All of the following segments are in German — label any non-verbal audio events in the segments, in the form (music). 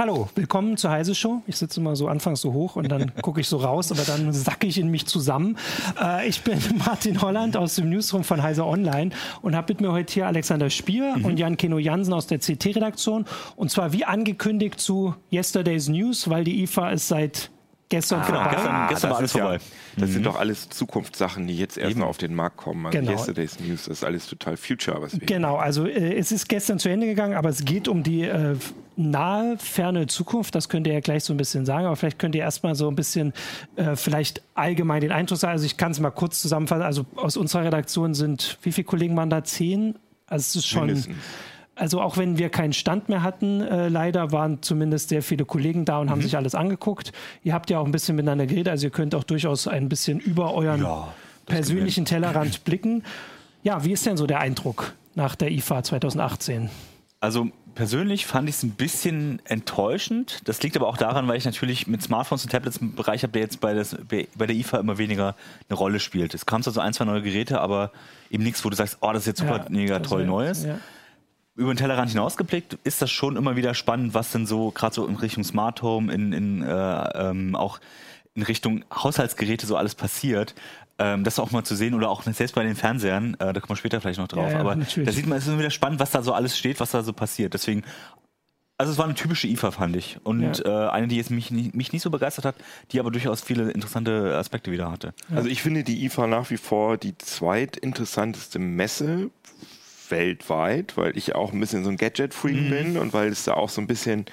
Hallo, willkommen zur Heise Show. Ich sitze immer so anfangs so hoch und dann gucke ich so raus, aber dann sacke ich in mich zusammen. Äh, ich bin (laughs) Martin Holland aus dem Newsroom von Heise Online und habe mit mir heute hier Alexander Spier mhm. und Jan Keno Jansen aus der CT-Redaktion. Und zwar wie angekündigt zu Yesterday's News, weil die IFA ist seit gestern ah, genau. Gestern, gestern war alles vorbei. Ja, das mhm. sind doch alles Zukunftssachen, die jetzt erst mal auf den Markt kommen. Also genau. Yesterday's News ist alles total Future. Was wir genau, also äh, es ist gestern zu Ende gegangen, aber es geht um die äh, nahe, ferne Zukunft. Das könnt ihr ja gleich so ein bisschen sagen, aber vielleicht könnt ihr erstmal so ein bisschen äh, vielleicht allgemein den Eindruck sagen. Also ich kann es mal kurz zusammenfassen. Also aus unserer Redaktion sind, wie viele Kollegen waren da? Zehn? Also es ist schon... Mindestens also auch wenn wir keinen Stand mehr hatten, äh, leider waren zumindest sehr viele Kollegen da und mhm. haben sich alles angeguckt. Ihr habt ja auch ein bisschen miteinander geredet, also ihr könnt auch durchaus ein bisschen über euren ja, persönlichen Tellerrand (laughs) blicken. Ja, wie ist denn so der Eindruck nach der IFA 2018? Also persönlich fand ich es ein bisschen enttäuschend. Das liegt aber auch daran, weil ich natürlich mit Smartphones und Tablets einen Bereich habe, der jetzt bei, das, bei der IFA immer weniger eine Rolle spielt. Es kam zwar so ein, zwei neue Geräte, aber eben nichts, wo du sagst, oh, das ist jetzt super ja, mega toll Neues. Ja über den Tellerrand hinausgeblickt ist das schon immer wieder spannend, was denn so gerade so in Richtung Smart Home, in, in äh, ähm, auch in Richtung Haushaltsgeräte so alles passiert. Ähm, das auch mal zu sehen oder auch selbst bei den Fernsehern, äh, da kommen wir später vielleicht noch drauf, ja, ja, aber natürlich. da sieht man, es ist immer wieder spannend, was da so alles steht, was da so passiert. Deswegen also es war eine typische IFA, fand ich. Und ja. äh, eine, die jetzt mich, mich nicht so begeistert hat, die aber durchaus viele interessante Aspekte wieder hatte. Also ich finde die IFA nach wie vor die zweitinteressanteste Messe weltweit, weil ich auch ein bisschen so ein Gadget-Freak mhm. bin und weil es da auch so ein bisschen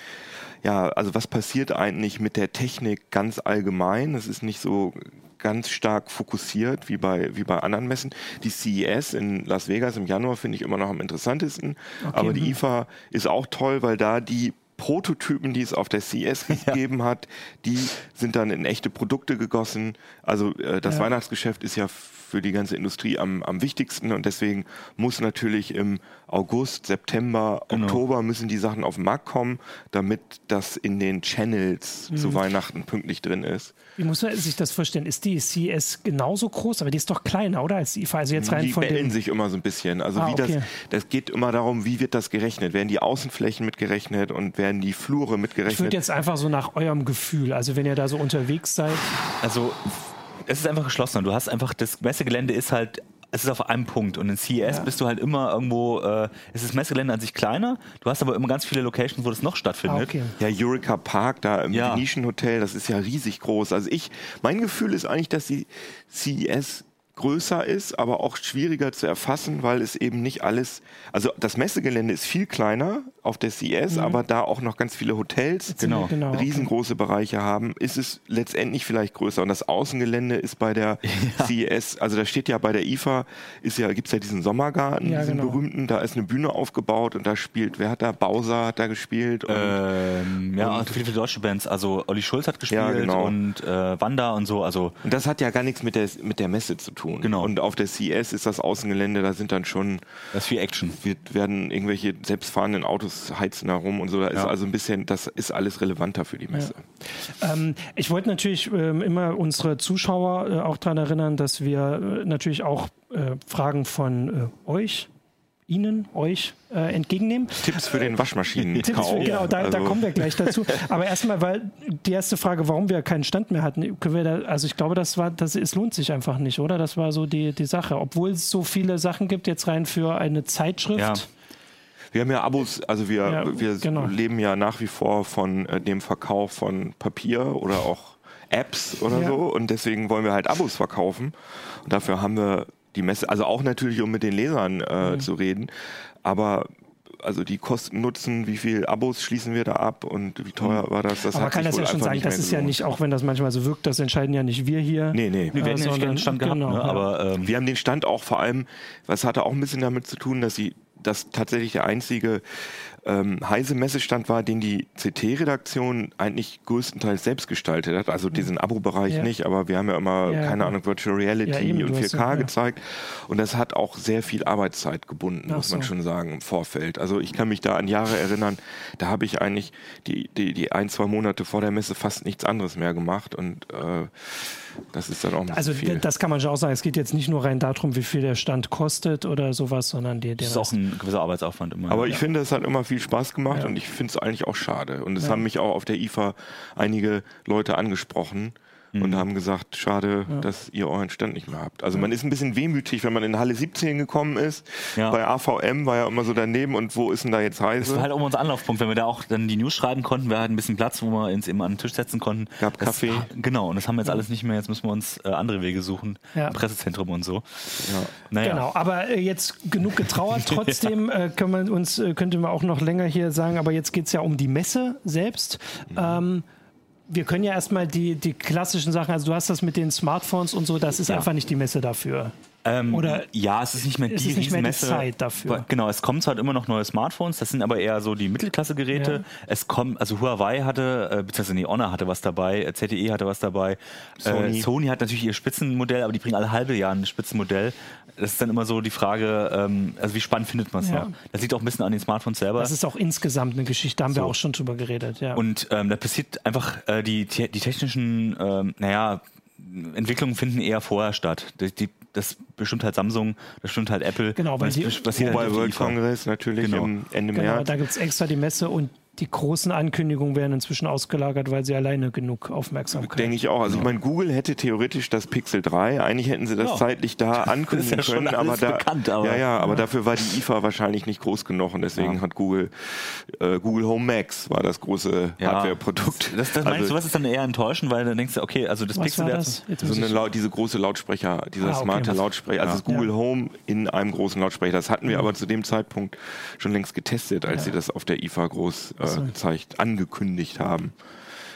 ja, also was passiert eigentlich mit der Technik ganz allgemein? Es ist nicht so ganz stark fokussiert wie bei, wie bei anderen Messen. Die CES in Las Vegas im Januar finde ich immer noch am interessantesten. Okay. Aber die mhm. IFA ist auch toll, weil da die Prototypen, die es auf der CES (laughs) gegeben hat, die sind dann in echte Produkte gegossen. Also äh, das ja. Weihnachtsgeschäft ist ja für die ganze Industrie am, am wichtigsten und deswegen muss natürlich im August, September, genau. Oktober müssen die Sachen auf den Markt kommen, damit das in den Channels mhm. zu Weihnachten pünktlich drin ist. Wie muss man sich das vorstellen? Ist die CES genauso groß, aber die ist doch kleiner, oder? Als die IFA? Also jetzt rein die von bellen sich immer so ein bisschen. Also ah, wie okay. das, das geht immer darum, wie wird das gerechnet? Werden die Außenflächen mitgerechnet und werden die Flure mitgerechnet? Ich würde jetzt einfach so nach eurem Gefühl, also wenn ihr da so unterwegs seid. Also es ist einfach geschlossen. Du hast einfach, das Messegelände ist halt es ist auf einem Punkt. Und in CES ja. bist du halt immer irgendwo, äh, es ist das Messegelände an sich kleiner, du hast aber immer ganz viele Locations, wo das noch stattfindet. Ah, okay. Ja, Eureka Park da im ja. Nischenhotel, das ist ja riesig groß. Also ich, mein Gefühl ist eigentlich, dass die CES größer ist, aber auch schwieriger zu erfassen, weil es eben nicht alles, also das Messegelände ist viel kleiner auf der CES, mhm. aber da auch noch ganz viele Hotels, genau. genau riesengroße okay. Bereiche haben, ist es letztendlich vielleicht größer. Und das Außengelände ist bei der (laughs) ja. CES, also da steht ja bei der IFA, ist ja, gibt es ja diesen Sommergarten, ja, diesen genau. berühmten, da ist eine Bühne aufgebaut und da spielt, wer hat da, Bowser hat da gespielt? Und, ähm, ja, und viele, viele deutsche Bands, also Olli Schulz hat gespielt ja, genau. und äh, Wanda und so, also. Und das hat ja gar nichts mit der, mit der Messe zu tun tun. Genau. Und auf der CES ist das Außengelände, da sind dann schon. Das ist viel Action. Wird, werden irgendwelche selbstfahrenden Autos heizen herum und so. Da ja. ist also ein bisschen, das ist alles relevanter für die Messe. Ja. Ähm, ich wollte natürlich ähm, immer unsere Zuschauer äh, auch daran erinnern, dass wir äh, natürlich auch äh, Fragen von äh, euch Ihnen, euch äh, entgegennehmen. Tipps für den Waschmaschinen. (laughs) Tipps für, genau, da, also. da, kommen wir gleich dazu. (laughs) Aber erstmal, weil die erste Frage, warum wir keinen Stand mehr hatten, können wir da, also ich glaube, das war, das, es lohnt sich einfach nicht, oder? Das war so die, die Sache. Obwohl es so viele Sachen gibt, jetzt rein für eine Zeitschrift. Ja. Wir haben ja Abos, also wir, ja, wir genau. leben ja nach wie vor von äh, dem Verkauf von Papier oder auch Apps oder ja. so und deswegen wollen wir halt Abos verkaufen. Und dafür haben wir die Messe, also auch natürlich, um mit den Lesern äh, mhm. zu reden, aber also die Kosten nutzen, wie viel Abos schließen wir da ab und wie teuer mhm. war das? das Aber man kann das ja schon sagen, das ist ja nicht, auch wenn das manchmal so wirkt, das entscheiden ja nicht wir hier. Nee, nee. Wir werden ja nicht den Stand gehabt, genau, ne? aber ähm, wir haben den Stand auch vor allem, was hatte auch ein bisschen damit zu tun, dass sie das tatsächlich der einzige ähm, heise Messestand war, den die CT-Redaktion eigentlich größtenteils selbst gestaltet hat. Also diesen Abo-Bereich ja. nicht, aber wir haben ja immer, ja, keine Ahnung, Virtual Reality und 4K gezeigt. Und das hat auch sehr viel Arbeitszeit gebunden, Ach muss man so. schon sagen, im Vorfeld. Also ich kann mich da an Jahre erinnern, da habe ich eigentlich die, die, die ein, zwei Monate vor der Messe fast nichts anderes mehr gemacht und äh, Das ist dann auch ein Also bisschen viel. das kann man schon auch sagen. Es geht jetzt nicht nur rein darum, wie viel der Stand kostet oder sowas, sondern der Das ist auch ein gewisser Arbeitsaufwand immer. Aber ich finde, es hat immer viel Spaß gemacht und ich finde es eigentlich auch schade. Und es haben mich auch auf der IFA einige Leute angesprochen und haben gesagt, schade, dass ihr euren Stand nicht mehr habt. Also man ist ein bisschen wehmütig, wenn man in Halle 17 gekommen ist. Ja. Bei AVM war ja immer so daneben und wo ist denn da jetzt Das war Heise? halt auch unser Anlaufpunkt, wenn wir da auch dann die News schreiben konnten, wir hatten ein bisschen Platz, wo wir uns eben an den Tisch setzen konnten. Gab das, Kaffee. Genau, und das haben wir jetzt alles nicht mehr. Jetzt müssen wir uns äh, andere Wege suchen. Ja. Pressezentrum und so. Ja. Naja. Genau, aber äh, jetzt genug getrauert. (laughs) Trotzdem äh, können wir uns, äh, könnte man auch noch länger hier sagen, aber jetzt geht es ja um die Messe selbst. Mhm. Ähm, wir können ja erstmal die, die klassischen Sachen, also du hast das mit den Smartphones und so, das ist Ja. einfach nicht die Messe dafür. Ähm, Oder ja, es ist nicht mehr ist die es nicht mehr die. Zeit dafür? Genau, es kommen zwar immer noch neue Smartphones, das sind aber eher so die Mittelklasse-Geräte. Ja. Es kommt, also Huawei hatte, äh, beziehungsweise nee, Honor hatte was dabei, äh, ZTE hatte was dabei. Sony. Äh, Sony hat natürlich ihr Spitzenmodell, aber die bringen alle halbe Jahr ein Spitzenmodell. Das ist dann immer so die Frage, ähm, also wie spannend findet man es Ja. noch? Das liegt auch ein bisschen an den Smartphones selber. Das ist auch insgesamt eine Geschichte, da haben wir So. auch schon drüber geredet. Ja. Und ähm, da passiert einfach, äh, die, die technischen, ähm, naja, Entwicklungen finden eher vorher statt. Die, die, das bestimmt halt Samsung, das bestimmt halt Apple. Genau, weil Und die- Mobile halt World. Congress natürlich Genau. im Ende genau, März. da gibt es extra die Messe und die großen Ankündigungen werden inzwischen ausgelagert, weil sie alleine genug Aufmerksamkeit Denke ich auch. Also ich meine, Google hätte theoretisch das Pixel 3. Eigentlich hätten sie das Ja. zeitlich da (laughs) ankündigen ja schon können, aber alles da, bekannt, aber- ja, ja, aber dafür war die IFA wahrscheinlich nicht groß genug und deswegen Ja. hat Google äh, Google Home Max war das große Ja. Hardware-Produkt. Das, das meinst Also- du, was ist dann eher enttäuschend, weil dann denkst du, okay, also das Pixel das? So eine Lau diese große Lautsprecher, dieser Ah, okay. smarte Lautsprecher, also das Google Ja. Home in einem großen Lautsprecher. Das hatten wir aber zu dem Zeitpunkt schon längst getestet, als Ja. sie das auf der IFA groß äh, so. gezeigt, angekündigt haben.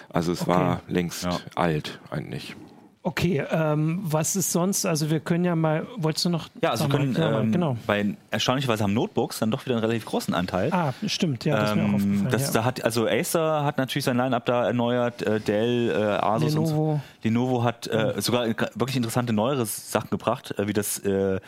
Also es war längst Ja. alt eigentlich. okay, ähm, was ist sonst? Also wir können ja mal, wolltest du noch? Ja, also wir können, mal, ähm, genau. bei erstaunlicherweise haben Notebooks dann doch wieder einen relativ großen Anteil. Ah, stimmt, ja, das ist mir auch Ähm, aufgefallen. das, ja. da hat, also Acer hat natürlich sein Line-Up da erneuert, äh, Dell, äh, Asus und Lenovo. so. Lenovo hat äh, sogar wirklich interessante neuere Sachen gebracht, äh, wie das äh,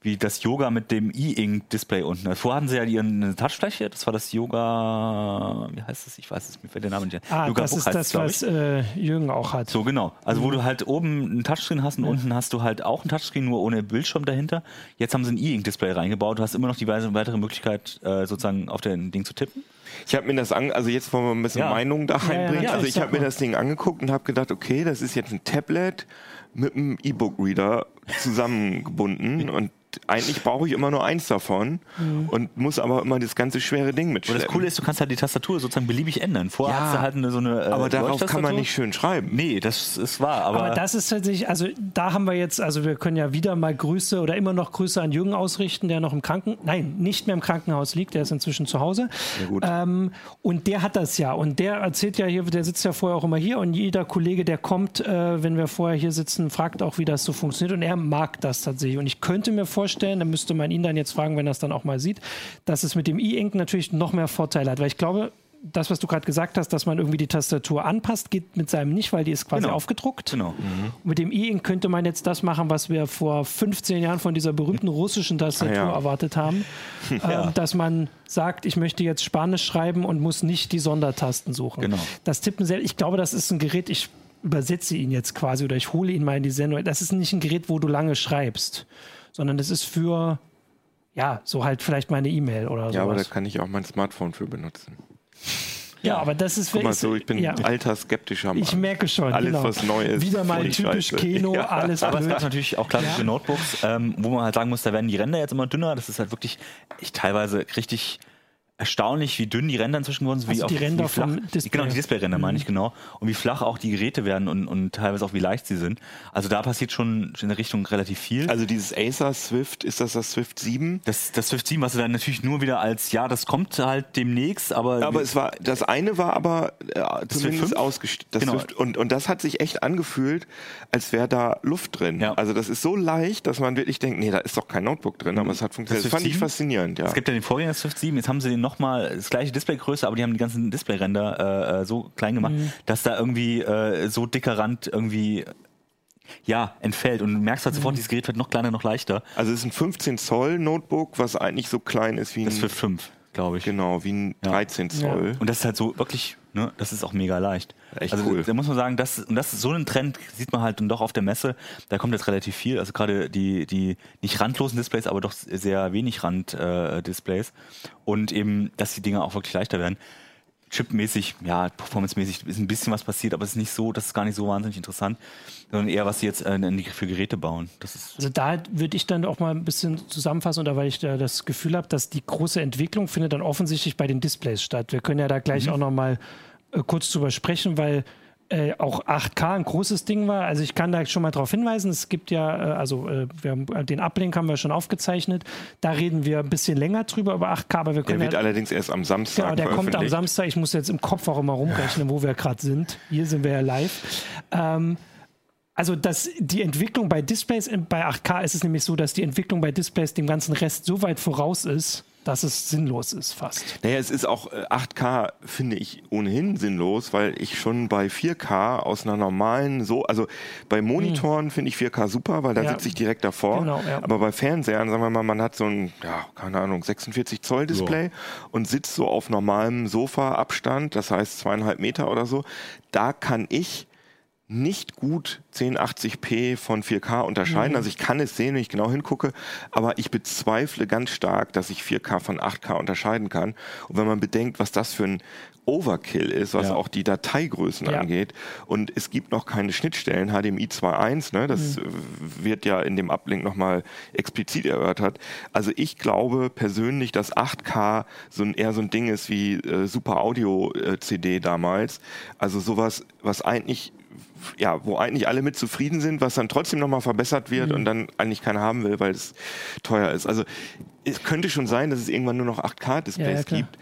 wie das Yoga mit dem E-Ink-Display unten. Vorher hatten sie ja ihren Touchfläche, das war das Yoga, wie heißt das? Ich weiß es, mir fällt der Name nicht ein. ah, Yoga das Book ist heißt das, es, was äh, Jürgen auch hat. so, genau. Also, Mhm. wo du halt oben einen Touchscreen hast und unten hast du halt auch einen Touchscreen, nur ohne Bildschirm dahinter. Jetzt haben sie ein E-Ink-Display reingebaut. Du hast immer noch die weitere Möglichkeit, äh, sozusagen auf den Ding zu tippen. Ich habe mir das an, also jetzt wollen wir ein bisschen Ja. Meinung da Ja, ja, reinbringen. ja, also ich habe mir das Ding angeguckt und habe gedacht, okay, das ist jetzt ein Tablet mit einem E-Book-Reader zusammengebunden und eigentlich brauche ich immer nur eins davon und muss aber immer das ganze schwere Ding Und mitschleppen. das Coole ist, du kannst halt die Tastatur sozusagen beliebig ändern. Vorher Ja, hast du halt eine, so eine. Äh, aber darauf kann man nicht schön schreiben. Nee, das ist wahr. Aber, Aber das ist tatsächlich, also da haben wir jetzt, also wir können ja wieder mal Grüße oder immer noch Grüße an Jürgen ausrichten, der noch im Kranken, nein, nicht mehr im Krankenhaus liegt, der ist inzwischen zu Hause. gut. Ähm, und der hat das ja und der erzählt ja hier, der sitzt ja vorher auch immer hier und jeder Kollege, der kommt, äh, wenn wir vorher hier sitzen, fragt auch, wie das so funktioniert und er mag das tatsächlich. Und ich könnte mir vorstellen, da müsste man ihn dann jetzt fragen, wenn er es dann auch mal sieht, dass es mit dem E-Ink natürlich noch mehr Vorteile hat, weil ich glaube, das, was du gerade gesagt hast, dass man irgendwie die Tastatur anpasst, geht mit seinem nicht, weil die ist quasi Genau. aufgedruckt. genau. Mit dem E-Ink könnte man jetzt das machen, was wir vor 15 Jahren von dieser berühmten russischen Tastatur Ah, ja. erwartet haben. (laughs) ähm, dass man sagt, ich möchte jetzt Spanisch schreiben und muss nicht die Sondertasten suchen. Genau. Das Tippen selbst, ich glaube, das ist ein Gerät, ich übersetze ihn jetzt quasi oder ich hole ihn mal in die Sendung. Das ist nicht ein Gerät, wo du lange schreibst, sondern das ist für, ja, so halt vielleicht meine E-Mail oder Ja, aber da kann ich auch mein Smartphone für benutzen. Ja, aber das ist Guck mal so, ich bin ja. ein alter skeptischer Mann. Ich merke schon. Alles, genau. was neu ist, Wieder mal typisch Scheiße. Keno, Ja. alles Aber es blöd. gab natürlich auch klassische Ja. Notebooks, ähm, wo man halt sagen muss, da werden die Ränder jetzt immer dünner. Das ist halt wirklich ich, teilweise richtig erstaunlich, wie dünn die Ränder inzwischen geworden sind. Also wie die auch, Ränder wie flach, vom Display. Mhm. Genau, die Displayränder meine ich genau. Und wie flach auch die Geräte werden und, und teilweise auch wie leicht sie sind. Also da passiert schon in der Richtung relativ viel. Also dieses Acer Swift, ist das das Swift 7? das, das Swift 7, was du dann natürlich nur wieder als, ja, das kommt halt demnächst, aber, Aber es war, das eine war aber äh, zumindest 5? ausgestellt. Genau. Und, und das hat sich echt angefühlt, als wäre da Luft drin. Ja. Also das ist so leicht, dass man wirklich denkt, nee, da ist doch kein Notebook drin, aber es hat funktioniert. Das, Swift fand ich 7? faszinierend, ja. Es gibt ja den Vorgänger Swift 7, jetzt haben sie den nochmal, das gleiche Displaygröße, aber die haben die ganzen Displayränder äh, äh, so klein gemacht, Mhm. dass da irgendwie äh, so dicker Rand irgendwie ja, entfällt und du merkst halt Mhm. sofort, dieses Gerät wird noch kleiner, noch leichter. Also es ist ein 15 Zoll Notebook, was eigentlich so klein ist wie Das ein, Swift 5, glaube ich. genau, wie ein Ja. 13 Zoll. Und das ist halt so wirklich Ne? Das ist auch mega leicht. Echt also cool. da muss man sagen, das, und das ist so ein Trend, sieht man halt dann doch auf der Messe. Da kommt jetzt relativ viel. Also gerade die, die nicht randlosen Displays, aber doch sehr wenig Rand-Displays. und eben, dass die Dinger auch wirklich leichter werden. Chipmäßig, ja, performancemäßig ist ein bisschen was passiert, aber es ist nicht so, das ist gar nicht so wahnsinnig interessant, sondern eher, was sie jetzt äh, für Geräte bauen. Das ist Also da würde ich dann auch mal ein bisschen zusammenfassen, oder weil ich da das Gefühl habe, dass die große Entwicklung findet dann offensichtlich bei den Displays statt. Wir können ja da gleich auch noch mal äh, kurz drüber sprechen, weil äh, auch 8K ein großes Ding war. Also ich kann da schon mal darauf hinweisen, es gibt ja, äh, also äh, wir haben, äh, den Uplink haben wir schon aufgezeichnet. Da reden wir ein bisschen länger drüber über 8K, aber wir Der können wird ja, allerdings erst am Samstag Genau, der kommt am. Samstag. Ich muss jetzt im Kopf auch immer rumrechnen, wo wir gerade sind. Hier sind wir ja live. Ähm, also das, die Entwicklung bei Displays, in- bei 8K ist es nämlich so, dass die Entwicklung bei Displays dem ganzen Rest so weit voraus ist, dass es sinnlos ist fast. Naja, es ist auch äh, 8K, finde ich ohnehin sinnlos, weil ich schon bei 4K aus einer normalen, so, also bei Monitoren finde ich 4K super, weil da Hm. Ja. sitze ich direkt davor. Genau, ja. Aber bei Fernsehern, sagen wir mal, man hat so ein, ja, keine Ahnung, 46 Zoll Display und sitzt so auf normalem Sofa-Abstand, das heißt zweieinhalb Meter oder so. Da kann ich nicht gut 1080p von 4K unterscheiden. Also ich kann es sehen, wenn ich genau hingucke, aber ich bezweifle ganz stark, dass ich 4K von 8K unterscheiden kann. Und wenn man bedenkt, was das für ein Overkill ist, was Ja. auch die Dateigrößen Ja. angeht. Und es gibt noch keine Schnittstellen, HDMI 2.1, ne? das äh, wird ja in dem Uplink nochmal explizit erörtert. Also ich glaube persönlich, dass 8K so ein, eher so ein Ding ist wie äh, Super Audio äh, CD damals. Also sowas, was eigentlich ja, wo eigentlich alle mit zufrieden sind, was dann trotzdem nochmal verbessert wird und dann eigentlich keiner haben will, weil es teuer ist. Also es könnte schon sein, dass es irgendwann nur noch 8K-Displays Ja, ja, gibt.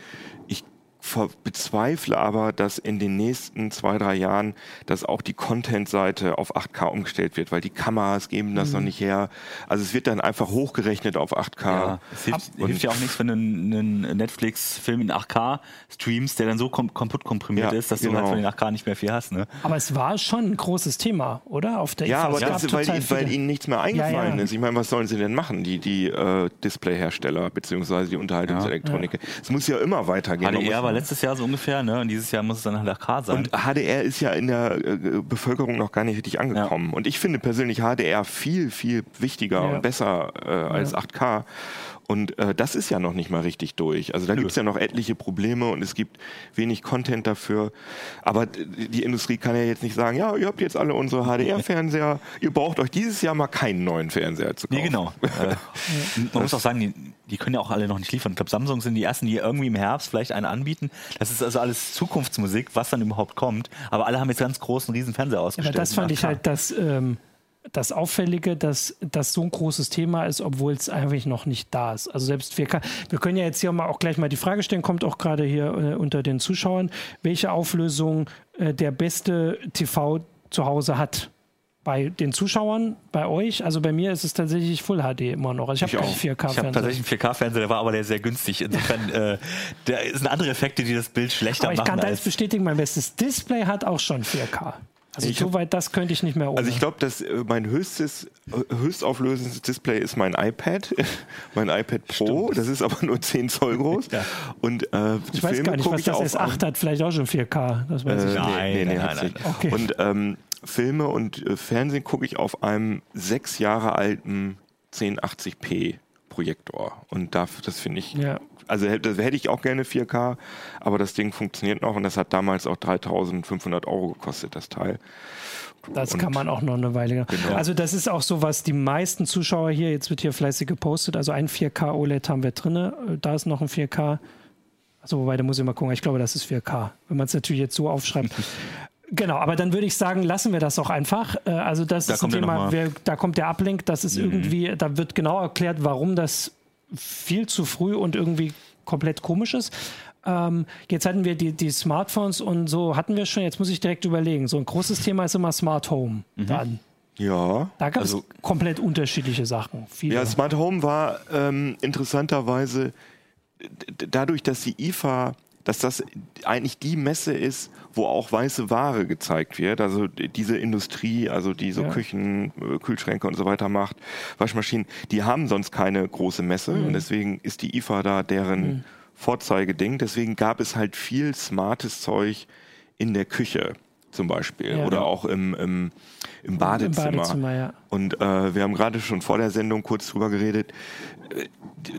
Bezweifle aber, dass in den nächsten zwei, drei Jahren, dass auch die Content-Seite auf 8K umgestellt wird, weil die Kameras geben das noch nicht her. Also es wird dann einfach hochgerechnet auf 8K. Ja, es hilft, hilft ja auch nichts, wenn du einen, Netflix-Film in 8K streamst, der dann so kom kaputt komprimiert Ja, ist, dass du genau. halt von den 8K nicht mehr viel hast. Ne? Aber es war schon ein großes Thema, oder? Auf der Ja, aber das, weil, ihnen- weil viele. ihnen nichts mehr eingefallen ja. ist. Ich meine, was sollen sie denn machen, die, die äh, Displayhersteller beziehungsweise die Unterhaltungselektroniker? Es muss ja immer weitergehen. HDR war letztes Jahr so ungefähr, ne? Und dieses Jahr muss es dann halt 8K sein. Und HDR ist ja in der äh, Bevölkerung noch gar nicht richtig angekommen. Und ich finde persönlich HDR viel, viel wichtiger Ja. und besser äh, als 8K. Und äh, das ist ja noch nicht mal richtig durch. Also da gibt es ja noch etliche Probleme und es gibt wenig Content dafür. Aber die Industrie kann ja jetzt nicht sagen, ja, ihr habt jetzt alle unsere HDR-Fernseher, ihr braucht euch dieses Jahr mal keinen neuen Fernseher zu kaufen. Nee, genau. (laughs) äh, man muss auch sagen, die, die können ja auch alle noch nicht liefern. Ich glaube, Samsung sind die ersten, die irgendwie im Herbst vielleicht einen anbieten. Das ist also alles Zukunftsmusik, was dann überhaupt kommt. Aber alle haben jetzt ganz großen, riesen Fernseher ausgestellt. das fand ich 8K. halt das, ähm, das Auffällige, dass das so ein großes Thema ist, obwohl es eigentlich noch nicht da ist. Also selbst 4K. Wir können ja jetzt hier mal auch gleich mal die Frage stellen, kommt auch gerade hier äh, unter den Zuschauern, welche Auflösung äh, der beste TV zu Hause hat. Bei den Zuschauern, bei euch, also bei mir ist es tatsächlich Full HD immer noch. Also ich Ich habe auch. keinen Ich habe 4K-Fernseher. tatsächlich einen 4K-Fernseher, der war aber der sehr günstig. Insofern, (laughs) äh, da sind andere Effekte, die das Bild schlechter Aber ich machen. kann da als- jetzt bestätigen, mein bestes Display hat auch schon 4K. Also Ich so hab- weit, das könnte ich nicht mehr ohne. Also ich glaube, dass äh, mein höchstes, äh, höchstauflösendes Display ist mein iPad, (laughs) mein iPad Pro. Das ist aber nur 10 Zoll groß. (laughs) Ja. Und äh, ich weiß gar nicht, was ich das auf S8 hat, vielleicht auch schon 4K. Das weiß ich Äh, nicht. Nein, nee, nee, nein, nein, nein. Okay. Und ähm, Filme und äh, Fernsehen gucke ich auf einem sechs Jahre alten 1080p Projektor. Und dafür, das finde ich, Ja. Also hätte, das hätte ich auch gerne 4K, aber das Ding funktioniert noch und das hat damals auch 3500 Euro gekostet, das Teil. Das Und- kann man auch noch eine Weile. Genau. Also das ist auch so, was die meisten Zuschauer hier, jetzt wird hier fleißig gepostet, also ein 4K OLED haben wir drin, da ist noch ein 4K. Also wobei, da muss ich mal gucken, ich glaube, das ist 4K, wenn man es natürlich jetzt so aufschreibt. (laughs) Genau, aber dann würde ich sagen, lassen wir das auch einfach. Äh, Also das Da ist ein Thema, wer, da kommt der Uplink, das ist irgendwie, da wird genau erklärt, warum das viel zu früh und irgendwie komplett komisch ist. Ähm, jetzt hatten wir die, die Smartphones und so hatten wir schon, jetzt muss ich direkt überlegen. So ein großes Thema ist immer Smart Home. Dann. Ja. Da gab es Also- komplett unterschiedliche Sachen. Viele. Ja, Smart Home war ähm, interessanterweise dadurch, dass die IFA, dass das eigentlich die Messe ist, wo auch weiße Ware gezeigt wird. Also diese Industrie, also die so Ja. Küchen, äh, Kühlschränke und so weiter macht, Waschmaschinen, die haben sonst keine große Messe Mhm. und deswegen ist die IFA da deren Vorzeigeding. Deswegen gab es halt viel smartes Zeug in der Küche zum Beispiel Ja. oder auch im, im, im Badezimmer. Im Badezimmer, ja. Und äh, wir haben gerade schon vor der Sendung kurz drüber geredet. Äh,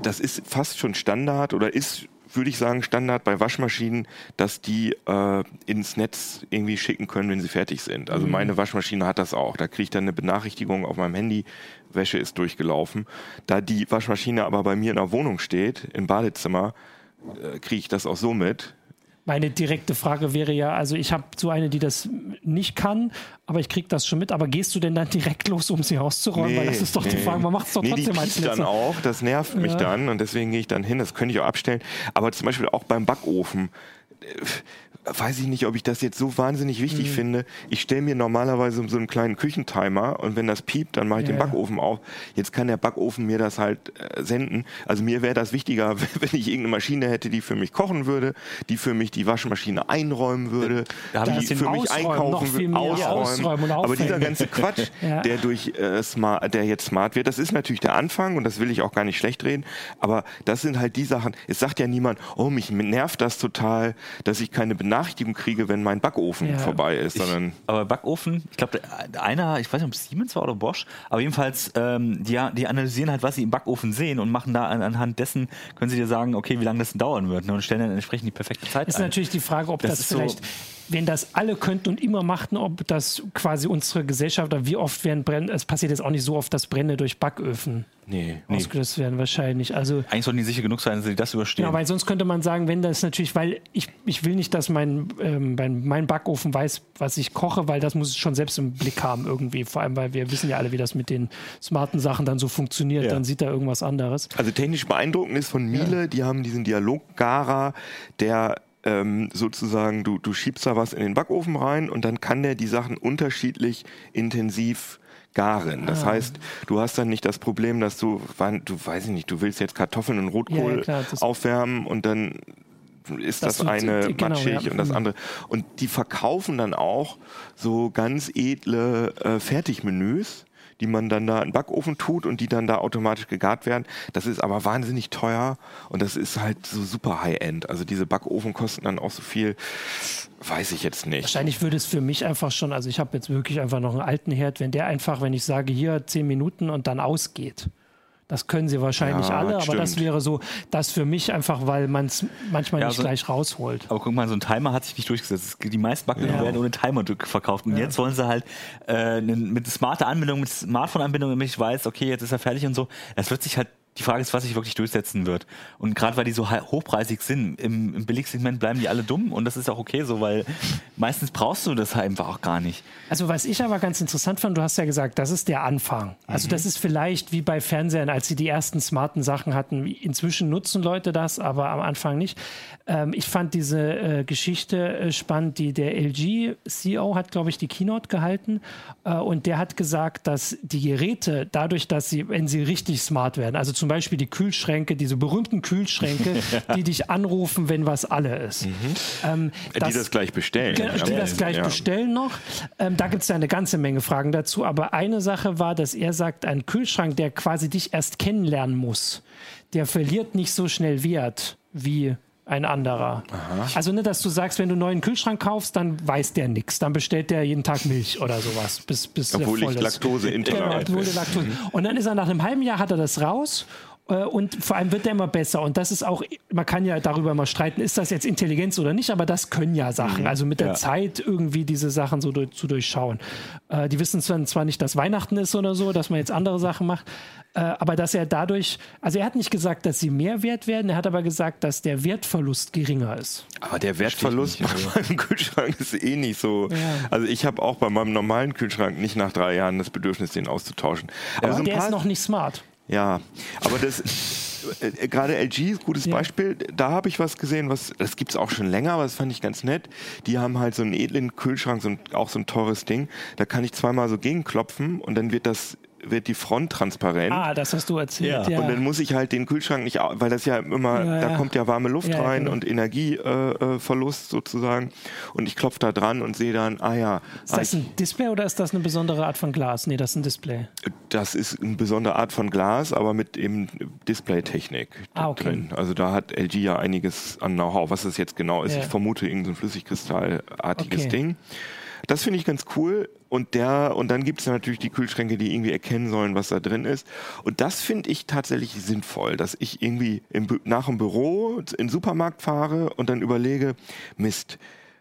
Das ist fast schon Standard oder ist, würde ich sagen, Standard bei Waschmaschinen, dass die äh, ins Netz irgendwie schicken können, wenn sie fertig sind. Also meine Waschmaschine hat das auch. Da kriege ich dann eine Benachrichtigung auf meinem Handy, Wäsche ist durchgelaufen. Da die Waschmaschine aber bei mir in der Wohnung steht, im Badezimmer, äh, kriege ich das auch so mit. Meine direkte Frage wäre ja, also ich habe so eine, die das nicht kann, aber ich kriege das schon mit. Aber gehst du denn dann direkt los, um sie auszuräumen? Weil das ist doch die nee. Frage, man macht es doch nee, die trotzdem als piept dann Letzter. auch, das nervt mich Ja. dann und deswegen gehe ich dann hin, das könnte ich auch abstellen. Aber zum Beispiel auch beim Backofen, äh, weiß ich nicht, ob ich das jetzt so wahnsinnig Mhm. wichtig finde. Ich stelle mir normalerweise so einen kleinen Küchentimer und wenn das piept, dann mache ich Ja, den ja. Backofen auf. Jetzt kann der Backofen mir das halt äh, senden. Also mir wäre das wichtiger, (laughs) wenn ich irgendeine Maschine hätte, die für mich kochen würde, die für mich die Waschmaschine einräumen würde, ich die für mich Ausräumen, einkaufen würde, ausräumen und Aber dieser ganze Quatsch, (laughs) Ja. der durch äh, smart, der jetzt smart wird, das ist natürlich der Anfang und das will ich auch gar nicht schlecht reden, aber das sind halt die Sachen, es sagt ja niemand, oh, mich nervt das total, dass ich keine Benachrichtigung kriege, wenn mein Backofen Ja. vorbei ist, sondern Aber Backofen, ich glaube, einer, ich weiß nicht, ob es Siemens war oder Bosch, aber jedenfalls, ähm, die, die analysieren halt, was sie im Backofen sehen und machen da an, anhand dessen, können sie dir sagen, okay, wie lange das denn dauern wird ne, und stellen dann entsprechend die perfekte Zeit Ist ein. natürlich die Frage, ob Das das, ist so- vielleicht, wenn das alle könnten und immer machten, ob das quasi unsere Gesellschaft, oder wie oft werden Brände, es passiert jetzt auch nicht so oft, dass Brände durch Backöfen nee. ausgelöst werden, wahrscheinlich. Also Eigentlich sollten die sicher genug sein, dass sie das überstehen. Ja, weil sonst könnte man sagen, wenn das natürlich, weil ich, ich will nicht, dass mein, ähm, mein, mein Backofen weiß, was ich koche, weil das muss es schon selbst im Blick haben irgendwie. Vor allem, weil wir wissen ja alle, wie das mit den smarten Sachen dann so funktioniert. Ja. Dann sieht er irgendwas anderes. Also technisch beeindruckend ist von Miele, die haben diesen Dialog-Gara, der ähm, sozusagen, du, du schiebst da was in den Backofen rein und dann kann der die Sachen unterschiedlich intensiv garen. Das Ah. heißt, du hast dann nicht das Problem, dass du, du weiß ich nicht, du willst jetzt Kartoffeln und Rotkohl Ja, klar, aufwärmen und dann ist Das das, eine genau, matschig ja. und das Mhm. andere. Und die verkaufen dann auch so ganz edle äh, Fertigmenüs, die man dann da in den Backofen tut und die dann da automatisch gegart werden. Das ist aber wahnsinnig teuer und das ist halt so super High-End. Also diese Backofen kosten dann auch so viel, weiß ich jetzt nicht. Wahrscheinlich würde es für mich einfach schon, also ich habe jetzt wirklich einfach noch einen alten Herd, wenn der einfach, wenn ich sage, hier zehn Minuten und dann ausgeht. Das können sie wahrscheinlich Ja, alle, aber das wäre so, das für mich einfach, weil man es manchmal Ja, nicht so- gleich rausholt. Aber guck mal, so ein Timer hat sich nicht durchgesetzt. Es- Die meisten Backmittel Ja. werden ohne Timer verkauft. Und jetzt wollen sie halt äh, mit smarter Anbindung, mit Smartphone-Anbindung, damit ich weiß, okay, jetzt ist er fertig und so. Das wird sich halt, die Frage ist, was sich wirklich durchsetzen wird. Und gerade weil die so hochpreisig sind, im, im Billigsegment bleiben die alle dumm und das ist auch okay so, weil meistens brauchst du das halt einfach auch gar nicht. Also was ich aber ganz interessant fand, du hast ja gesagt, das ist der Anfang. Also das ist vielleicht wie bei Fernsehern, als sie die ersten smarten Sachen hatten. Inzwischen nutzen Leute das, aber am Anfang nicht. Ähm, ich fand diese äh, Geschichte äh, spannend, die der LG-CEO hat, glaube ich, die Keynote gehalten äh, und der hat gesagt, dass die Geräte dadurch, dass sie, wenn sie richtig smart werden, also zum Beispiel die Kühlschränke, diese berühmten Kühlschränke, (laughs) die dich anrufen, wenn was alle ist. Ähm, die das gleich bestellen. Die das gleich Ja. bestellen noch. Ähm, da gibt es ja eine ganze Menge Fragen dazu. Aber eine Sache war, dass er sagt, ein Kühlschrank, der quasi dich erst kennenlernen muss, der verliert nicht so schnell Wert wie ein anderer. Also nicht, dass du sagst, wenn du einen neuen Kühlschrank kaufst, dann weiß der nichts. Dann bestellt der jeden Tag Milch oder sowas, bis, bis Obwohl ich ist. laktoseintolerant Genau, bin. Laktose. Und dann ist er nach einem halben Jahr, hat er das raus. Äh, Und vor allem wird er immer besser. Und das ist auch, man kann ja darüber mal streiten, ist das jetzt Intelligenz oder nicht, aber das können ja Sachen. Also mit der Ja. Zeit irgendwie diese Sachen so durch, zu durchschauen. Äh, die wissen zwar, zwar nicht, dass Weihnachten ist oder so, dass man jetzt andere Sachen macht, äh, aber dass er dadurch, also er hat nicht gesagt, dass sie mehr wert werden, er hat aber gesagt, dass der Wertverlust geringer ist. Aber der Wertverlust (laughs) bei meinem Kühlschrank ist eh nicht so. Ja. Also ich habe auch bei meinem normalen Kühlschrank nicht nach drei Jahren das Bedürfnis, den auszutauschen. Aber so ein der ist noch nicht smart. Ja, aber das äh, gerade LG gutes Ja. Beispiel. Da habe ich was gesehen, was das gibt's auch schon länger, aber das fand ich ganz nett. Die haben halt so einen edlen Kühlschrank, so ein, auch so ein teures Ding. Da kann ich zweimal so gegenklopfen und dann wird das wird die Front transparent. Ah, das hast du erzählt. Ja. Und dann muss ich halt den Kühlschrank nicht, weil das ja immer, Ja, da ja. kommt ja warme Luft Ja, ja, rein genau. und Energieverlust äh, Verlust sozusagen. Und ich klopfe da dran und sehe dann, ah ja, Ist das ah, ein Display oder ist das eine besondere Art von Glas? Nee, das ist ein Display. das ist eine besondere Art von Glas, aber mit eben Displaytechnik Ah, okay. drin. Also da hat LG ja einiges an Know-how. Was das jetzt genau ist, Ja. ich vermute irgendein Flüssigkristallartiges Okay. Ding. Das finde ich ganz cool. Und der, und dann gibt es natürlich die Kühlschränke, die irgendwie erkennen sollen, was da drin ist. Und das finde ich tatsächlich sinnvoll, dass ich irgendwie im, nach dem Büro in den Supermarkt fahre und dann überlege, Mist,